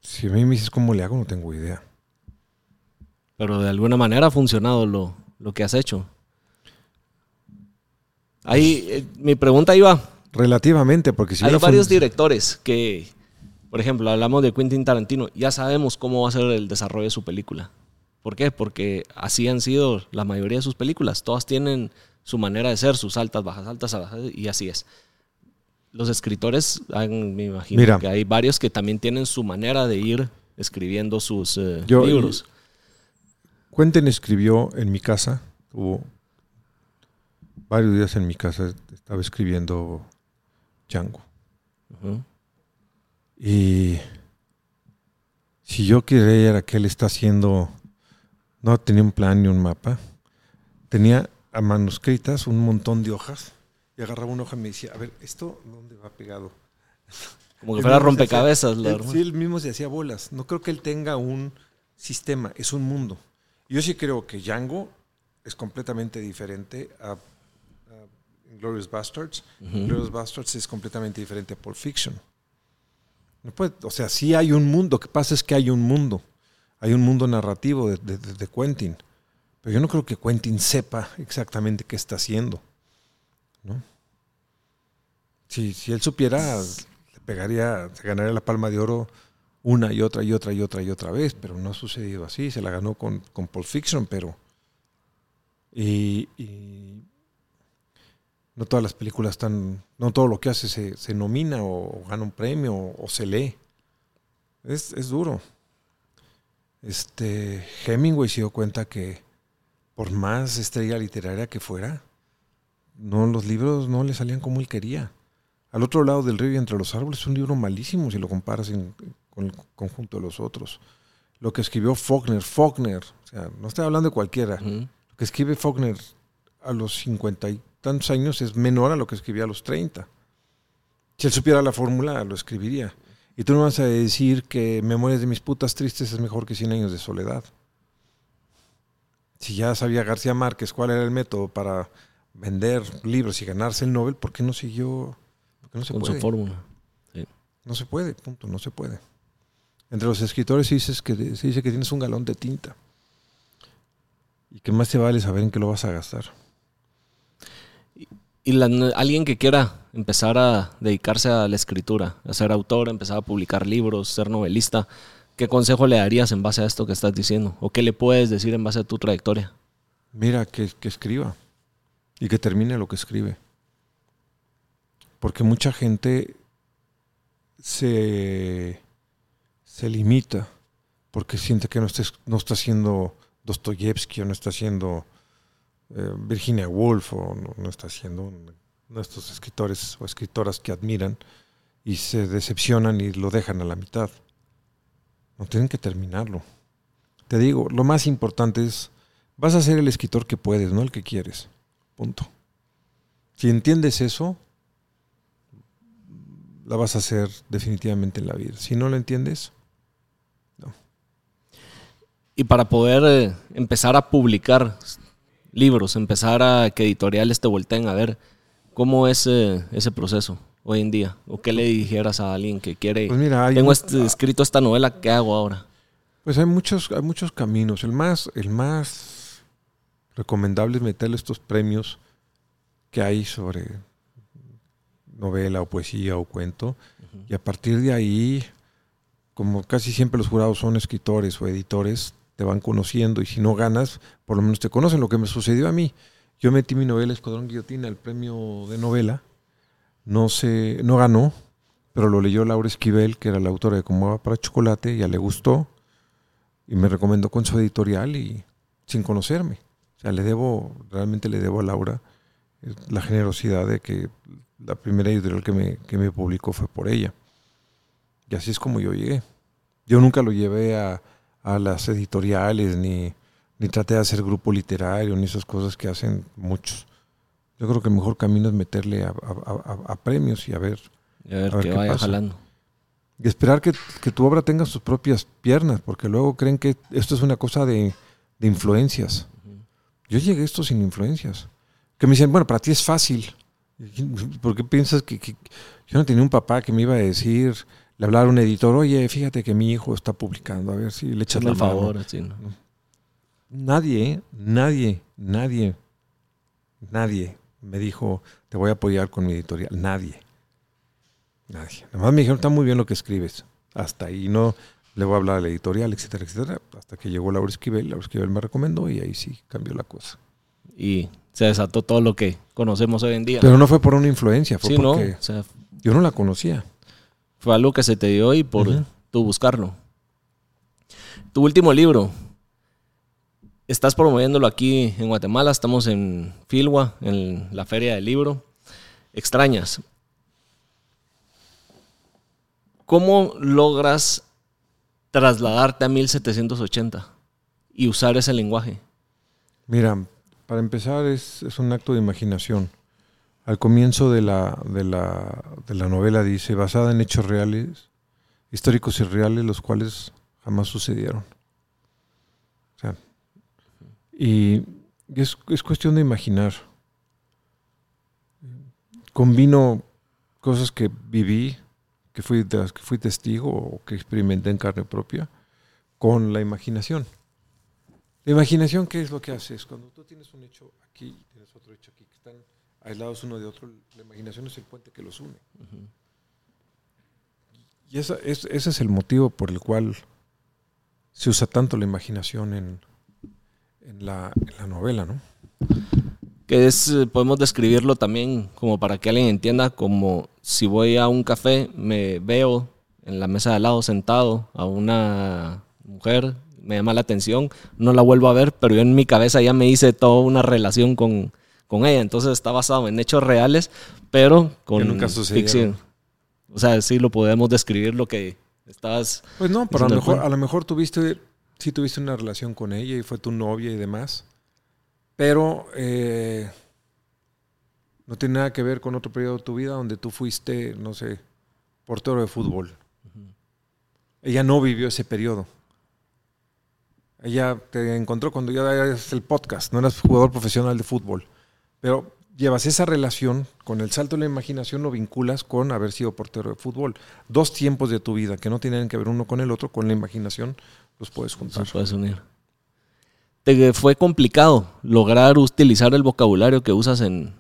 Si- a mí me dices cómo le hago, no tengo idea. Pero de alguna manera ha funcionado lo, lo que has hecho. Ahí, eh, mi pregunta iba, Relativamente, porque si hay varios directores que, por ejemplo, hablamos de Quentin Tarantino, ya sabemos cómo va a ser el desarrollo de su película. ¿Por qué? Porque así han sido la mayoría de sus películas. Todas tienen su manera de ser, sus altas, bajas, altas, bajas, y así es. Los escritores, han- me imagino Mira. que hay varios que también tienen su manera de ir escribiendo sus eh, Yo- libros. Quentin escribió en mi casa, tuvo varios días en mi casa, estaba escribiendo Django. Y si yo creyera que él está haciendo, no tenía un plan ni un mapa, tenía a manuscritas un montón de hojas y agarraba una hoja y me decía, a ver, ¿esto dónde va pegado? <laughs> Como que fuera rompecabezas. hacía- la él- sí, él mismo se hacía bolas. No creo que él tenga un sistema, es un mundo. Yo sí creo que Django es completamente diferente a, a Glorious Bastards. Glorious Bastards es completamente diferente a Pulp Fiction. No puede- o sea, sí hay un mundo. Lo que pasa es que hay un mundo. Hay un mundo narrativo de- de- de Quentin. Pero yo no creo que Quentin sepa exactamente qué está haciendo. ¿no? Si, si él supiera, le pegaría, se ganaría la palma de oro una y otra y otra y otra y otra vez, pero no ha sucedido así. Se la ganó con, con Pulp Fiction, pero. Y, y no todas las películas están. No todo lo que hace se, se nomina o, gana un premio o, o se lee. Es, es duro. Este. Hemingway se dio cuenta que por más estrella literaria que fuera, no, los libros no le salían como él quería. Al otro lado del río y entre los árboles es un libro malísimo si lo comparas en- con el conjunto de los otros. Lo que escribió Faulkner, Faulkner, o sea, no estoy hablando de cualquiera. Lo que escribe Faulkner a los cincuenta y tantos años es menor a lo que escribía a los 30. Si él supiera la fórmula, lo escribiría. Y tú no vas a decir que Memorias de mis putas tristes es mejor que Cien años de soledad. Si ya sabía García Márquez cuál era el método para vender libros y ganarse el Nobel, ¿por qué no siguió? ¿Por qué no se con puede? su fórmula. No se puede, punto, no se puede. Entre los escritores se dice que, se dice que tienes un galón de tinta. Y que más te vale saber en qué lo vas a gastar. y la- alguien que quiera empezar a dedicarse a la escritura, a ser autor, empezar a publicar libros, ser novelista, ¿qué consejo le darías en base a esto que estás diciendo? ¿O qué le puedes decir en base a tu trayectoria? Mira, que, escriba y que termine lo que escribe. Porque mucha gente se, se limita porque siente que no está, no está haciendo Dostoyevsky o no está haciendo eh, Virginia Woolf o no, no está haciendo estos escritores o escritoras que admiran y se decepcionan y lo dejan a la mitad. No tienen que terminarlo. Te digo, lo más importante es Vas a ser el escritor que puedes, no el que quieres. Punto. Si entiendes eso, la vas a hacer definitivamente en la vida. Si no lo entiendes, Y para poder eh, empezar a publicar libros, empezar a que editoriales te volteen a ver, ¿cómo es eh, ese proceso hoy en día? ¿O qué le dijeras a alguien que quiere, pues mira, tengo este- escrito esta novela, ¿qué hago ahora? pues hay muchos, hay muchos caminos. El más, el más recomendable es meterle estos premios que hay sobre novela o poesía o cuento. Y a partir de ahí, como casi siempre los jurados son escritores o editores, te van conociendo y si no ganas, por lo menos te conocen. Lo que me sucedió a mí, yo metí mi novela Escuadrón Guillotina, el premio de novela, no se, no ganó, pero lo leyó Laura Esquivel, que era la autora de Como va para chocolate, ya le gustó y me recomendó con su editorial y sin conocerme. O sea, le debo, realmente le debo a Laura eh, la generosidad de que la primera editorial que me, que me publicó fue por ella. Y así es como yo llegué. Yo nunca lo llevé a, a las editoriales, ni, ni traté de hacer grupo literario, ni esas cosas que hacen muchos. Yo creo que el mejor camino es meterle a, a- a- a premios y a ver. Y a ver, ver qué qué vaya pasa. jalando. Y esperar que, que tu obra tenga sus propias piernas, porque luego creen que esto es una cosa de, de influencias. Yo llegué a esto sin influencias. Que me dicen, bueno, para ti es fácil. ¿Por qué piensas que, que- yo no tenía un papá que me iba a decir, le hablar a un editor, oye, fíjate que mi hijo está publicando, a ver si le echas la mano"? favor, así, ¿no? Nadie, ¿eh? nadie, nadie, nadie me dijo, te voy a apoyar con mi editorial. Nadie. Nadie. Nada más me dijeron, está muy bien lo que escribes. Hasta ahí no le voy a hablar a la editorial, etcétera, etcétera. Hasta que llegó Laura Esquivel, Laura Esquivel me recomendó y ahí sí cambió la cosa. Y se desató todo lo que conocemos hoy en día. Pero no fue por una influencia, fue sí, no, porque o sea, yo no la conocía. fue algo que se te dio y por Ujú. tú buscarlo. Tu último libro. Estás promoviéndolo aquí en Guatemala. Estamos en Filwa, en la Feria del Libro. Extrañas. ¿Cómo logras trasladarte a 1780 y usar ese lenguaje? Mira, para empezar es, es un acto de imaginación. Al comienzo de la, de, la, de la novela dice, basada en hechos reales, históricos y reales, los cuales jamás sucedieron. Y es, es cuestión de imaginar. Combino cosas que viví, que fui, de las que fui testigo o que experimenté en carne propia, con la imaginación. La imaginación, ¿qué es lo que haces? Cuando tú tienes un hecho aquí y tienes otro hecho aquí, que están aislados uno de otro, la imaginación es el puente que los une. Y esa, es- ese es el motivo por el cual se usa tanto la imaginación en, en, la, en la novela, ¿no? que es, eh, podemos describirlo también como para que alguien entienda, como si voy a un café, me veo en la mesa de al lado sentado a una mujer, me llama la atención, no la vuelvo a ver, pero yo en mi cabeza ya me hice toda una relación con, con ella, entonces está basado en hechos reales, pero con nunca ficción. O sea, sí lo podemos describir lo que estabas... Pues no, pero a lo mejor, a lo mejor tuviste, sí tuviste una relación con ella y fue tu novia y demás, pero eh, no tiene nada que ver con otro periodo de tu vida donde tú fuiste, no sé, portero de fútbol. Ella no vivió ese periodo. Ella te encontró cuando ya eras el podcast, no eras jugador profesional de fútbol, pero llevas esa relación con el salto de la imaginación, lo vinculas con haber sido portero de fútbol. Dos tiempos de tu vida que no tienen que ver uno con el otro, con la imaginación los puedes juntar. Se puedes unir. ¿Te fue complicado lograr utilizar el vocabulario que usas en,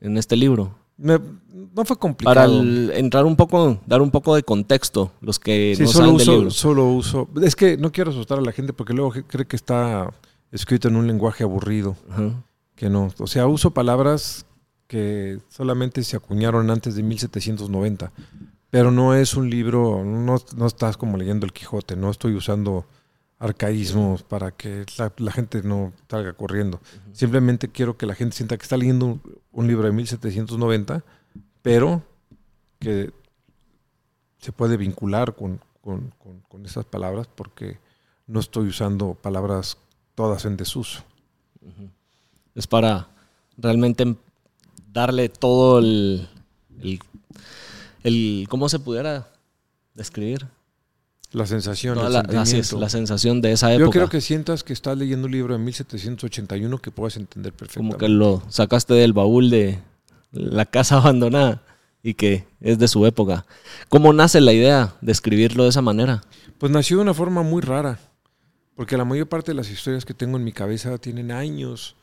en este libro? Me- no fue complicado. Para el- entrar un poco, dar un poco de contexto, los que Sí, no solo saben del uso, libro. solo uso. Es que no quiero asustar a la gente porque luego cree que está escrito en un lenguaje aburrido. Ajá. Que no. O sea, uso palabras que solamente se acuñaron antes de 1790. Pero no es un libro, no, no estás como leyendo el Quijote, no estoy usando arcaísmos para que la, la gente no salga corriendo. Simplemente quiero que la gente sienta que está leyendo un, un libro de 1790, pero que se puede vincular con, con, con- con esas palabras porque no estoy usando palabras todas en desuso. Es para realmente darle todo el, el, el- ¿cómo se pudiera describir? La sensación, el la, la sensación de esa época. Yo quiero que sientas que estás leyendo un libro de 1781 que puedas entender como perfectamente. que lo sacaste del baúl de la casa <laughs> abandonada y que es de su época. ¿Cómo nace la idea de escribirlo de esa manera? Pues nació de una forma muy rara, porque la mayor parte de las historias que tengo en mi cabeza tienen años,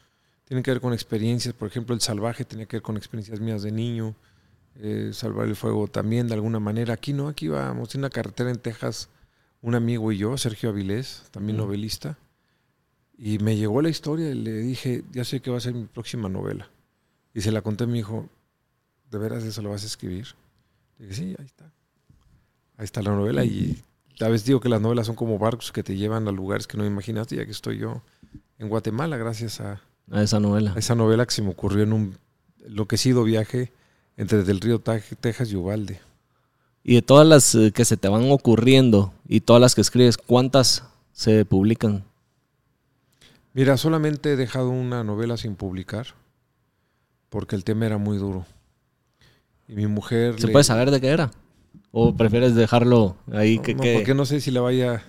tienen que ver con experiencias, por ejemplo, El Salvaje tenía que ver con experiencias mías de niño, eh, Salvar el Fuego también de alguna manera. Aquí no, aquí íbamos en una carretera en Texas, un amigo y yo, Sergio Avilés, también novelista, y me llegó la historia y le dije, ya sé que va a ser mi próxima novela. Y se la conté a mi hijo, ¿de veras eso lo vas a escribir? Le dije, sí, ahí está. Ahí está la novela y a veces digo que las novelas son como barcos que te llevan a lugares que no imaginaste, ya que estoy yo en Guatemala gracias a, A esa novela. a esa novela que se me ocurrió en un enloquecido viaje entre del río Texas y Ubalde. Y de todas las eh, que se te van ocurriendo y todas las que escribes, ¿cuántas se publican? Mira, solamente he dejado una novela sin publicar porque el tema era muy duro. Y mi mujer... ¿Se le- puede saber de qué era? ¿O prefieres dejarlo ahí No, que no, quede? porque no sé si la vaya...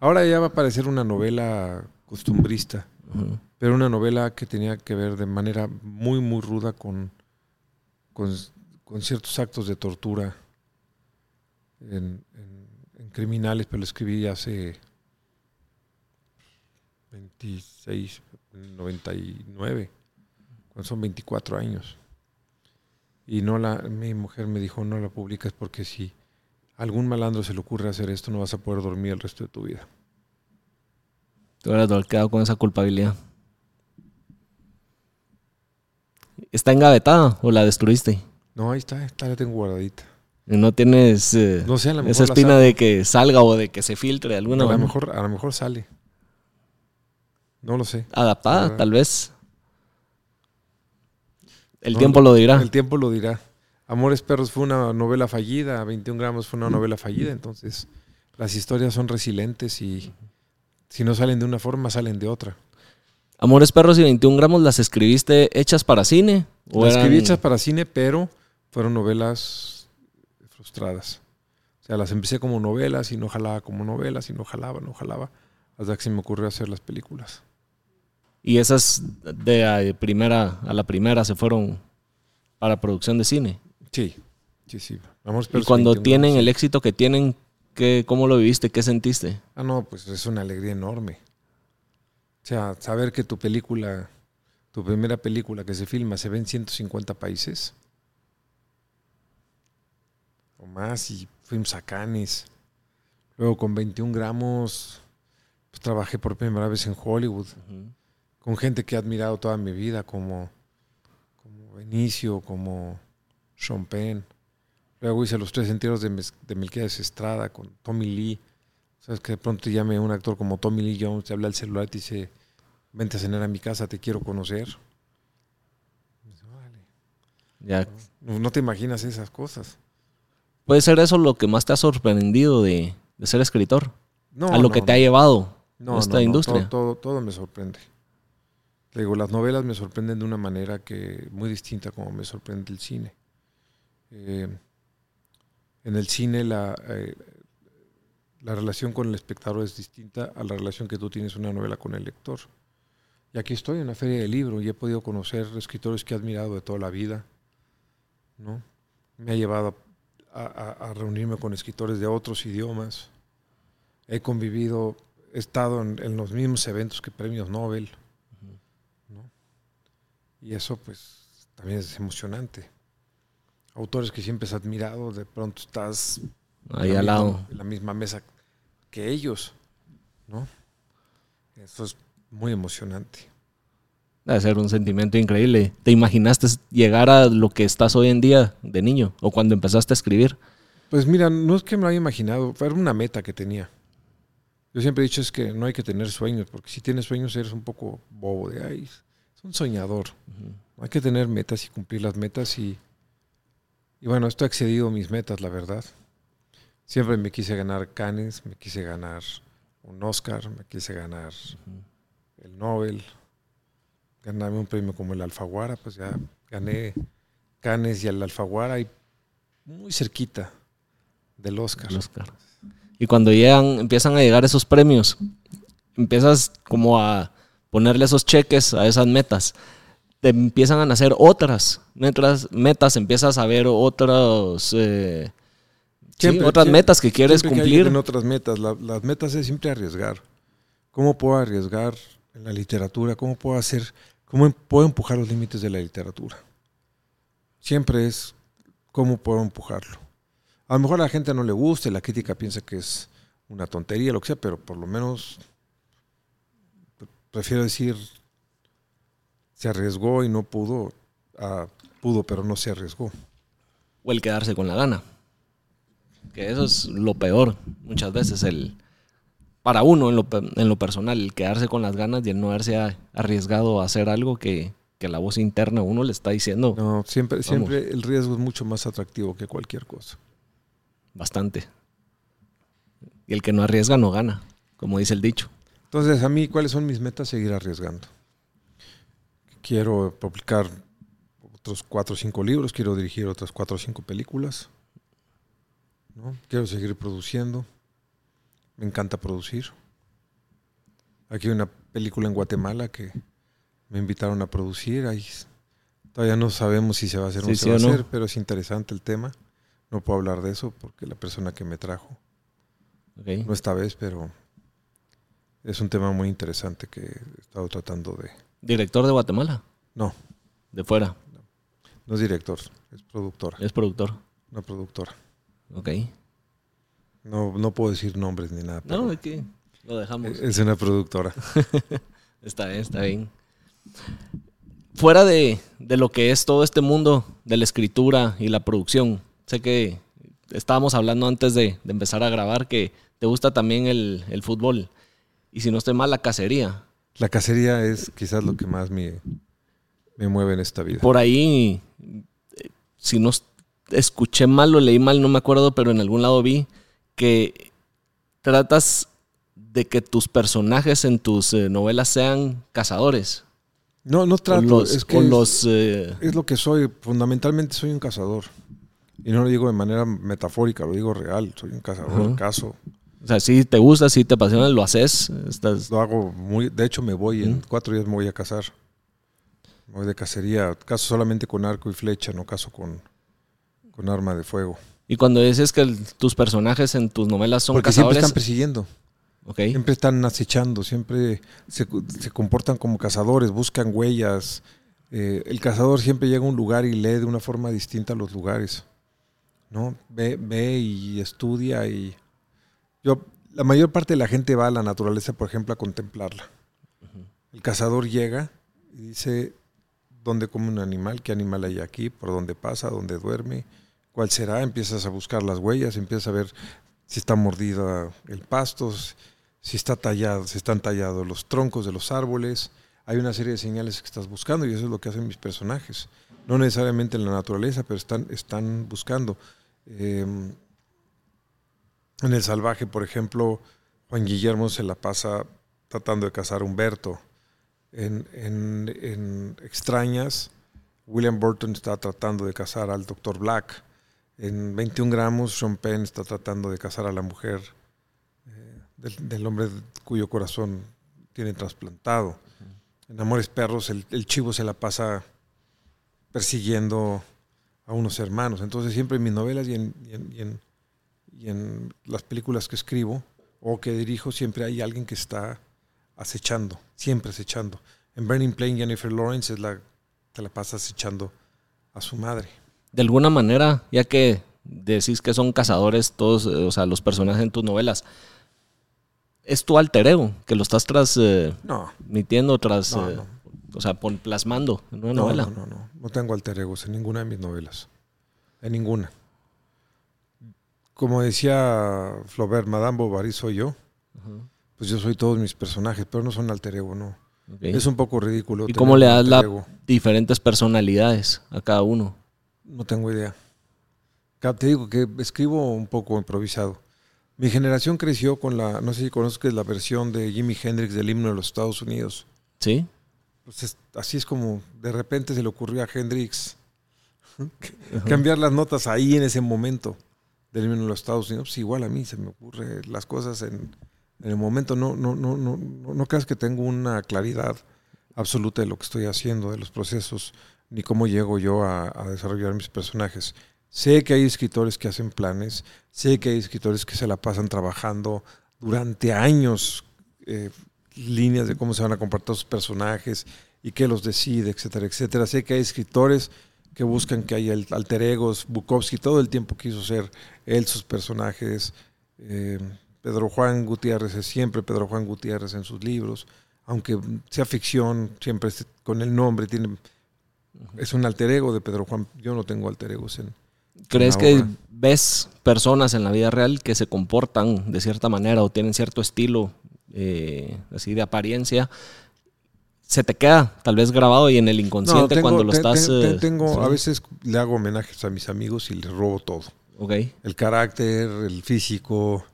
Ahora ya va a parecer una novela costumbrista. Pero una novela que tenía que ver de manera muy, muy ruda con, con, con ciertos actos de tortura en, criminales, pero lo escribí hace 26, 99, cuando son 24 años. Y no la, mi mujer me dijo, no la publicas porque si algún malandro se le ocurre hacer esto, no vas a poder dormir el resto de tu vida. Te hubieras quedado con esa culpabilidad. ¿Está engavetada o la destruiste? No, ahí está, esta la tengo guardadita. Y no tienes eh, No sé, a lo mejor esa espina de que salga o de que se filtre de alguna a lo manera. mejor, a lo mejor sale. No lo sé. Adaptada, tal vez. El No, tiempo lo dirá. El tiempo lo dirá. Amores Perros fue una novela fallida, 21 gramos fue una novela fallida, entonces las historias son resilientes y si no salen de una forma, salen de otra. Amores Perros y 21 gramos las escribiste hechas para cine. ¿O Las escribí hechas para cine, pero fueron novelas frustradas. O sea, las empecé como novelas y no jalaba como novelas y no jalaba, no jalaba, hasta que se me ocurrió hacer las películas. Y esas de a- primera a la primera se fueron para producción de cine. Sí, sí, sí. Amores Y Perros cuando 21 tienen gramos, el éxito que tienen, ¿qué, ¿cómo lo viviste? ¿Qué sentiste? Ah, no, pues es una alegría enorme. O sea, saber que tu película, tu primera película que se filma, se ve en 150 países. O más, y fuimos a Cannes. Luego con 21 gramos, pues trabajé por primera vez en Hollywood. Con gente que he admirado toda mi vida, como, como Benicio, como Sean Penn. Luego hice los tres Mes- de Melquiades Estrada con Tommy Lee. Sabes que de pronto llame un actor como Tommy Lee Jones, te habla el celular y te dice, vente a cenar a mi casa, te quiero conocer. Y dices, "Órale". Ya. No, no te imaginas esas cosas. ¿Puede ser eso lo que más te ha sorprendido de, de ser escritor? No, a lo no, que te ha llevado No, esta no, no, industria. Todo, todo, todo me sorprende. Le digo, las novelas me sorprenden de una manera que muy distinta como me sorprende el cine. Eh, en el cine la, eh, la relación con el espectador es distinta a la relación que tú tienes en una novela con el lector. Y aquí estoy en la feria del libro y he podido conocer escritores que he admirado de toda la vida. ¿no? Me ha llevado a, a- a reunirme con escritores de otros idiomas. He convivido, he estado en, en los mismos eventos que premios Nobel. ¿no? Y eso pues también es emocionante. Autores que siempre has admirado, de pronto estás Ahí la al misma- lado. en la misma mesa que ellos, ¿no? Eso es muy emocionante. Debe ser un sentimiento increíble. ¿Te imaginaste llegar a lo que estás hoy en día de niño o cuando empezaste a escribir? Pues mira, no es que me lo haya imaginado, fue una meta que tenía. Yo siempre he dicho es que no hay que tener sueños, porque si tienes sueños eres un poco bobo de ay, es un soñador. Hay que tener metas y cumplir las metas y, y bueno, esto ha excedido mis metas, la verdad. Siempre me quise ganar Cannes, me quise ganar un Oscar, me quise ganar el Nobel, ganarme un premio como el Alfaguara, pues ya gané Cannes y el Alfaguara y muy cerquita del Oscar. El Oscar. Y cuando llegan, empiezan a llegar esos premios, empiezas como a ponerle esos cheques a esas metas. Te empiezan a nacer otras metas, metas empiezas a ver otros, eh, Siempre- otras siempre- metas que quieres cumplir. en otras metas. La- las metas es siempre arriesgar. ¿Cómo puedo arriesgar en la literatura? ¿Cómo puedo hacer? ¿Cómo em- puedo empujar los límites de la literatura? Siempre es cómo puedo empujarlo. A lo mejor a la gente no le gusta, y la crítica piensa que es una tontería, lo que sea, pero por lo menos pre- prefiero decir se arriesgó y no pudo, a pudo pero no se arriesgó. o el quedarse con la gana. Que eso es lo peor muchas veces, el para uno en lo, en lo personal, el quedarse con las ganas y el no haberse arriesgado a hacer algo que, que la voz interna uno le está diciendo No, siempre, Vamos. siempre el riesgo es mucho más atractivo que cualquier cosa. bastante. Y el que no arriesga no gana, como dice el dicho. Entonces, a mí, ¿cuáles son mis metas? Seguir arriesgando. Quiero publicar otros cuatro o cinco libros, quiero dirigir otras cuatro o cinco películas. ¿No? Quiero seguir produciendo. Me encanta producir. Aquí hay una película en Guatemala que me invitaron a producir. Ahí todavía no sabemos si se va a hacer o Sí, no se sí va a o no. hacer, pero es interesante el tema. No puedo hablar de eso porque la persona que me trajo no esta vez, pero es un tema muy interesante que he estado tratando de... Director de Guatemala, No, de fuera, no es director, es productora, es productor. una productora. Ok. No, no puedo decir nombres ni nada, No, aquí lo dejamos. es una productora. <laughs> Está bien, está bien. Fuera de, de lo que es todo este mundo de la escritura y la producción, sé que estábamos hablando antes de, de empezar a grabar que te gusta también el, el fútbol. Y si no estoy mal, la cacería. La cacería es quizás lo que más me, me mueve en esta vida. Por ahí, eh, si no escuché mal o leí mal, no me acuerdo, pero en algún lado vi que tratas de que tus personajes en tus eh, novelas sean cazadores. No, no trato, los, es que es, los, eh, es lo que soy. Fundamentalmente soy un cazador. Y no lo digo de manera metafórica, lo digo real. Soy un cazador, cazo. O sea, si te gusta, si te apasiona, lo haces. Estás, Lo hago muy. De hecho, me voy. En cuatro días me voy a cazar. Me voy de cacería. Caso solamente con arco y flecha, no caso con, con arma de fuego. y cuando dices que el- tus personajes en tus novelas son Porque siempre cazadores, están persiguiendo. ok, Siempre están acechando. Siempre se, se comportan como cazadores. Buscan huellas. Eh, el cazador siempre llega a un lugar y lee de una forma distinta los lugares. ¿No? Ve, ve y estudia y. Yo, la mayor parte de la gente va a la naturaleza, por ejemplo, a contemplarla. El cazador llega y dice dónde come un animal, qué animal hay aquí, por dónde pasa, dónde duerme, cuál será. Empiezas a buscar las huellas, empiezas a ver si está mordida el pasto, si está tallado, si están tallados los troncos de los árboles. Hay una serie de señales que estás buscando y eso es lo que hacen mis personajes. No necesariamente en la naturaleza, pero están, buscando. Eh, en el salvaje, por ejemplo, Juan Guillermo se la pasa tratando de cazar a Humberto. En- en Extrañas, William Burton está tratando de cazar al Dr. Black. En 21 gramos, Sean Penn está tratando de cazar a la mujer eh, del, del hombre cuyo corazón tiene trasplantado. En Amores Perros, el, el chivo se la pasa persiguiendo a unos hermanos. Entonces, siempre en mis novelas y en, y en- y en- y en las películas que escribo o que dirijo, siempre hay alguien que está acechando, siempre acechando. En Burning Plain, Jennifer Lawrence es la, te la pasa acechando a su madre. De alguna manera, ya que decís que son cazadores todos, eh, o sea, los personajes en tus novelas, es tu alter ego, que lo estás transmitiendo, No, tras, No, eh, no. o sea, pon- plasmando en una no, novela. no, no, no. No tengo alter egos en ninguna de mis novelas. En ninguna. Como decía Flaubert, Madame Bovary soy yo. Pues yo soy todos mis personajes, pero no son alter ego, no. Es un poco ridículo. ¿Y cómo le das alter la ego. diferentes personalidades a cada uno? No tengo idea. Te digo que escribo un poco improvisado. Mi generación creció con la, no sé si conozcas la versión de Jimi Hendrix del himno de los Estados Unidos. ¿Sí? Pues es- así es como de repente se le ocurrió a Hendrix <laughs> cambiar las notas ahí en ese momento del himno de los Estados Unidos. Pues igual a mí se me ocurre las cosas en, en el momento. No, no, no, no, no, no creas que tengo una claridad absoluta de lo que estoy haciendo, de los procesos, ni cómo llego yo a, desarrollar mis personajes. Sé que hay escritores que hacen planes, sé que hay escritores que se la pasan trabajando durante años eh, líneas de cómo se van a comportar sus personajes y qué los decide, etcétera, etcétera. Sé que hay escritores que buscan que haya alter egos. Bukowski todo el tiempo quiso ser él sus personajes. Eh, Pedro Juan Gutiérrez es siempre Pedro Juan Gutiérrez en sus libros. Aunque sea ficción, siempre con el nombre. Tiene, es un alter ego de Pedro Juan. Yo no tengo alter egos en, ¿Crees que obra. ves personas en la vida real que se comportan de cierta manera o tienen cierto estilo eh, así de apariencia? Se te queda tal vez grabado y en el inconsciente tengo- cuando lo te- estás... te- te- eh, tengo, sí. A veces le hago homenajes a mis amigos y les robo todo. Ok. El carácter, el físico,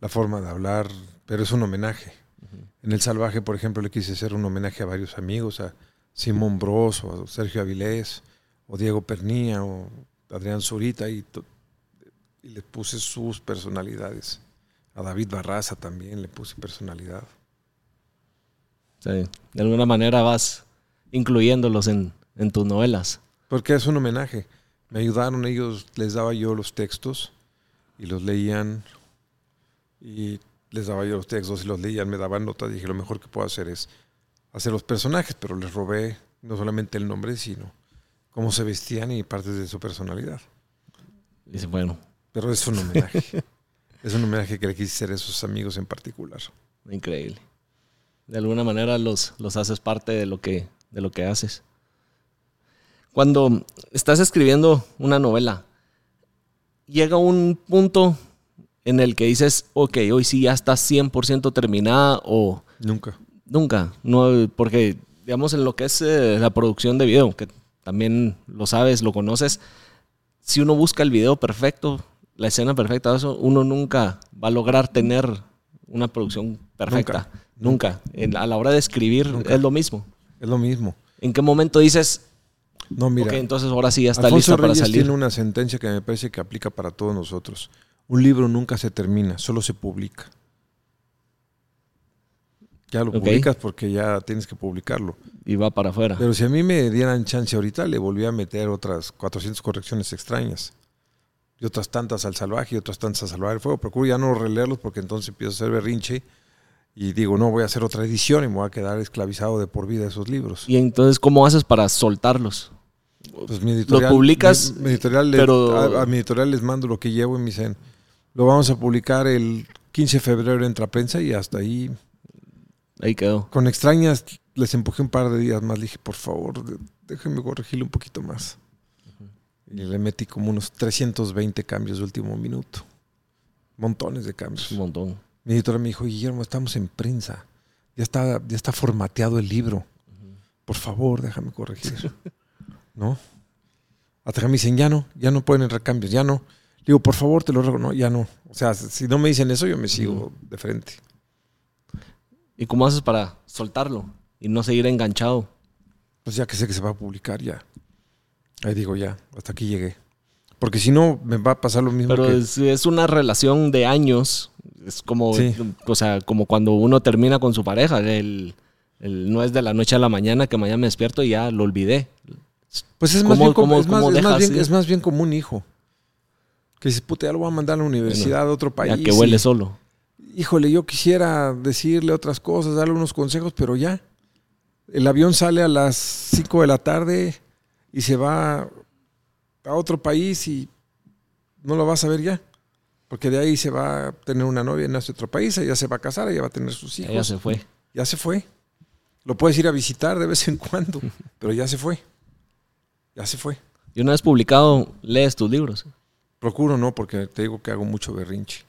la forma de hablar, pero es un homenaje. En El Salvaje, por ejemplo, le quise hacer un homenaje a varios amigos, a Simón Bros, o Sergio Avilés, o Diego Pernía, o Adrián Zurita, y, y le puse sus personalidades. A David Barraza también le puse personalidad. Sí. De alguna manera vas incluyéndolos en, en tus novelas. Porque es un homenaje. Me ayudaron ellos, les daba yo los textos y los leían y les daba yo los textos y los leían, me daban notas dije lo mejor que puedo hacer es hacer los personajes, pero les robé no solamente el nombre, sino cómo se vestían y partes de su personalidad. Dice, bueno, Pero es un homenaje. <laughs> es un homenaje que le quise hacer a esos amigos en particular. increíble. De alguna manera los, los haces parte de lo, que, de lo que haces. Cuando estás escribiendo una novela, llega un punto en el que dices, ok, hoy sí ya está 100% terminada o Nunca. Nunca. No, porque, digamos, en lo que es eh, la producción de video, que también lo sabes, lo conoces, si uno busca el video perfecto, la escena perfecta, eso, uno nunca va a lograr tener una producción perfecta. Nunca. En- a la hora de escribir Nunca. es lo mismo. Es lo mismo. ¿En qué momento dices, No, mira. entonces ahora sí ya está Alfonso lista para Reyes salir? tiene una sentencia que me parece que aplica para todos nosotros. Un libro nunca se termina, solo se publica. Ya lo publicas porque ya tienes que publicarlo. Y va para afuera. Pero si a mí me dieran chance ahorita, le volví a meter otras 400 correcciones extrañas. Y otras tantas al salvaje y otras tantas a salvar el fuego. Procuro ya no releerlos porque entonces empiezo a hacer berrinche y digo, no, voy a hacer otra edición y me voy a quedar esclavizado de por vida esos libros. Y entonces, ¿cómo haces para soltarlos? Pues mi editorial, publicas, mi- mi editorial le- pero- a, a mi editorial les mando lo que llevo y me dicen, lo vamos a publicar el 15 de febrero en prensa y hasta ahí, Ahí quedó. con extrañas, les empujé un par de días más, le dije, por favor, déjenme corregirle un poquito más. Y le metí como unos 320 cambios de último minuto. Montones de cambios. Un montón. Mi editora me dijo, Guillermo, estamos en prensa. Ya está, ya está formateado el libro. Por favor, déjame corregir. <laughs> ¿No? Hasta que me dicen, ya no, ya no pueden entrar cambios, ya no. Le digo, por favor, te lo ruego. No, ya no. O sea, si no me dicen eso, yo me sigo de frente. ¿Y cómo haces para soltarlo y no seguir enganchado? Pues ya que sé que se va a publicar, ya. Ahí digo, ya, hasta aquí llegué. Porque si no, me va a pasar lo mismo Pero que... es, es una relación de años. Es como, Sí. o sea, como cuando uno termina con su pareja. El, el- no es de la noche a la mañana que mañana me despierto y ya lo olvidé. Pues es ¿Cómo- más bien como, es más, es bien, es más bien como un hijo. Que dice, puta, ya lo voy a mandar a la universidad de otro país. Ya que huele y- solo. Híjole, yo quisiera decirle otras cosas, darle unos consejos, pero ya. El avión sale a las 5 de la tarde y se va a otro país y no lo vas a ver ya. Porque de ahí se va a tener una novia en ese otro país, ella se va a casar, ella va a tener sus hijos. Ella se fue. Ya se fue. Lo puedes ir a visitar de vez en cuando, <laughs> pero ya se fue. Ya se fue. Y una vez publicado, lees tus libros. Procuro no, porque te digo que hago mucho berrinche.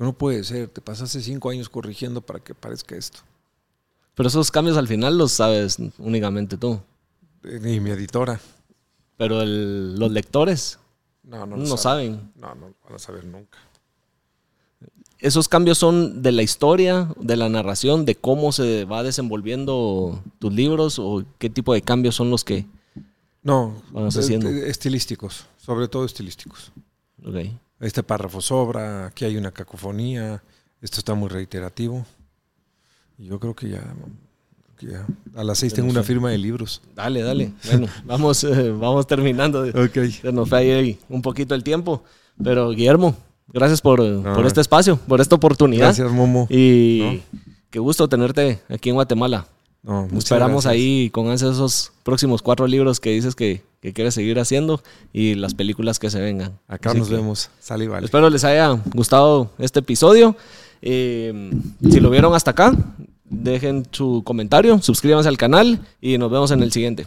No puede ser, te pasaste cinco años corrigiendo para que parezca esto. Pero esos cambios al final los sabes únicamente tú. Ni mi editora. Pero el- los lectores, No, no, No lo saben. No, no lo van a saber nunca. esos cambios son de la historia, de la narración, de cómo se va desenvolviendo tus libros o qué tipo de cambios son los que... No, eh, haciendo. estilísticos, sobre todo estilísticos. Ok. Este párrafo sobra, aquí hay una cacofonía, esto está muy reiterativo. Y yo creo que ya, que ya a las seis tengo no una firma de libros. Dale, dale. Bueno, <laughs> vamos, eh, vamos terminando. Ok. Se nos fue ahí un poquito el tiempo. Pero Guillermo, gracias por, No, por este espacio, por esta oportunidad. Gracias, Momo. Y qué gusto tenerte aquí en Guatemala. No, Esperamos gracias. ahí con esos próximos cuatro libros que dices que, que quieres seguir haciendo y las películas que se vengan. Acá Así nos vemos. Sale y vale. Espero les haya gustado este episodio. Eh, si lo vieron hasta acá, dejen su comentario, suscríbanse al canal y nos vemos en el siguiente.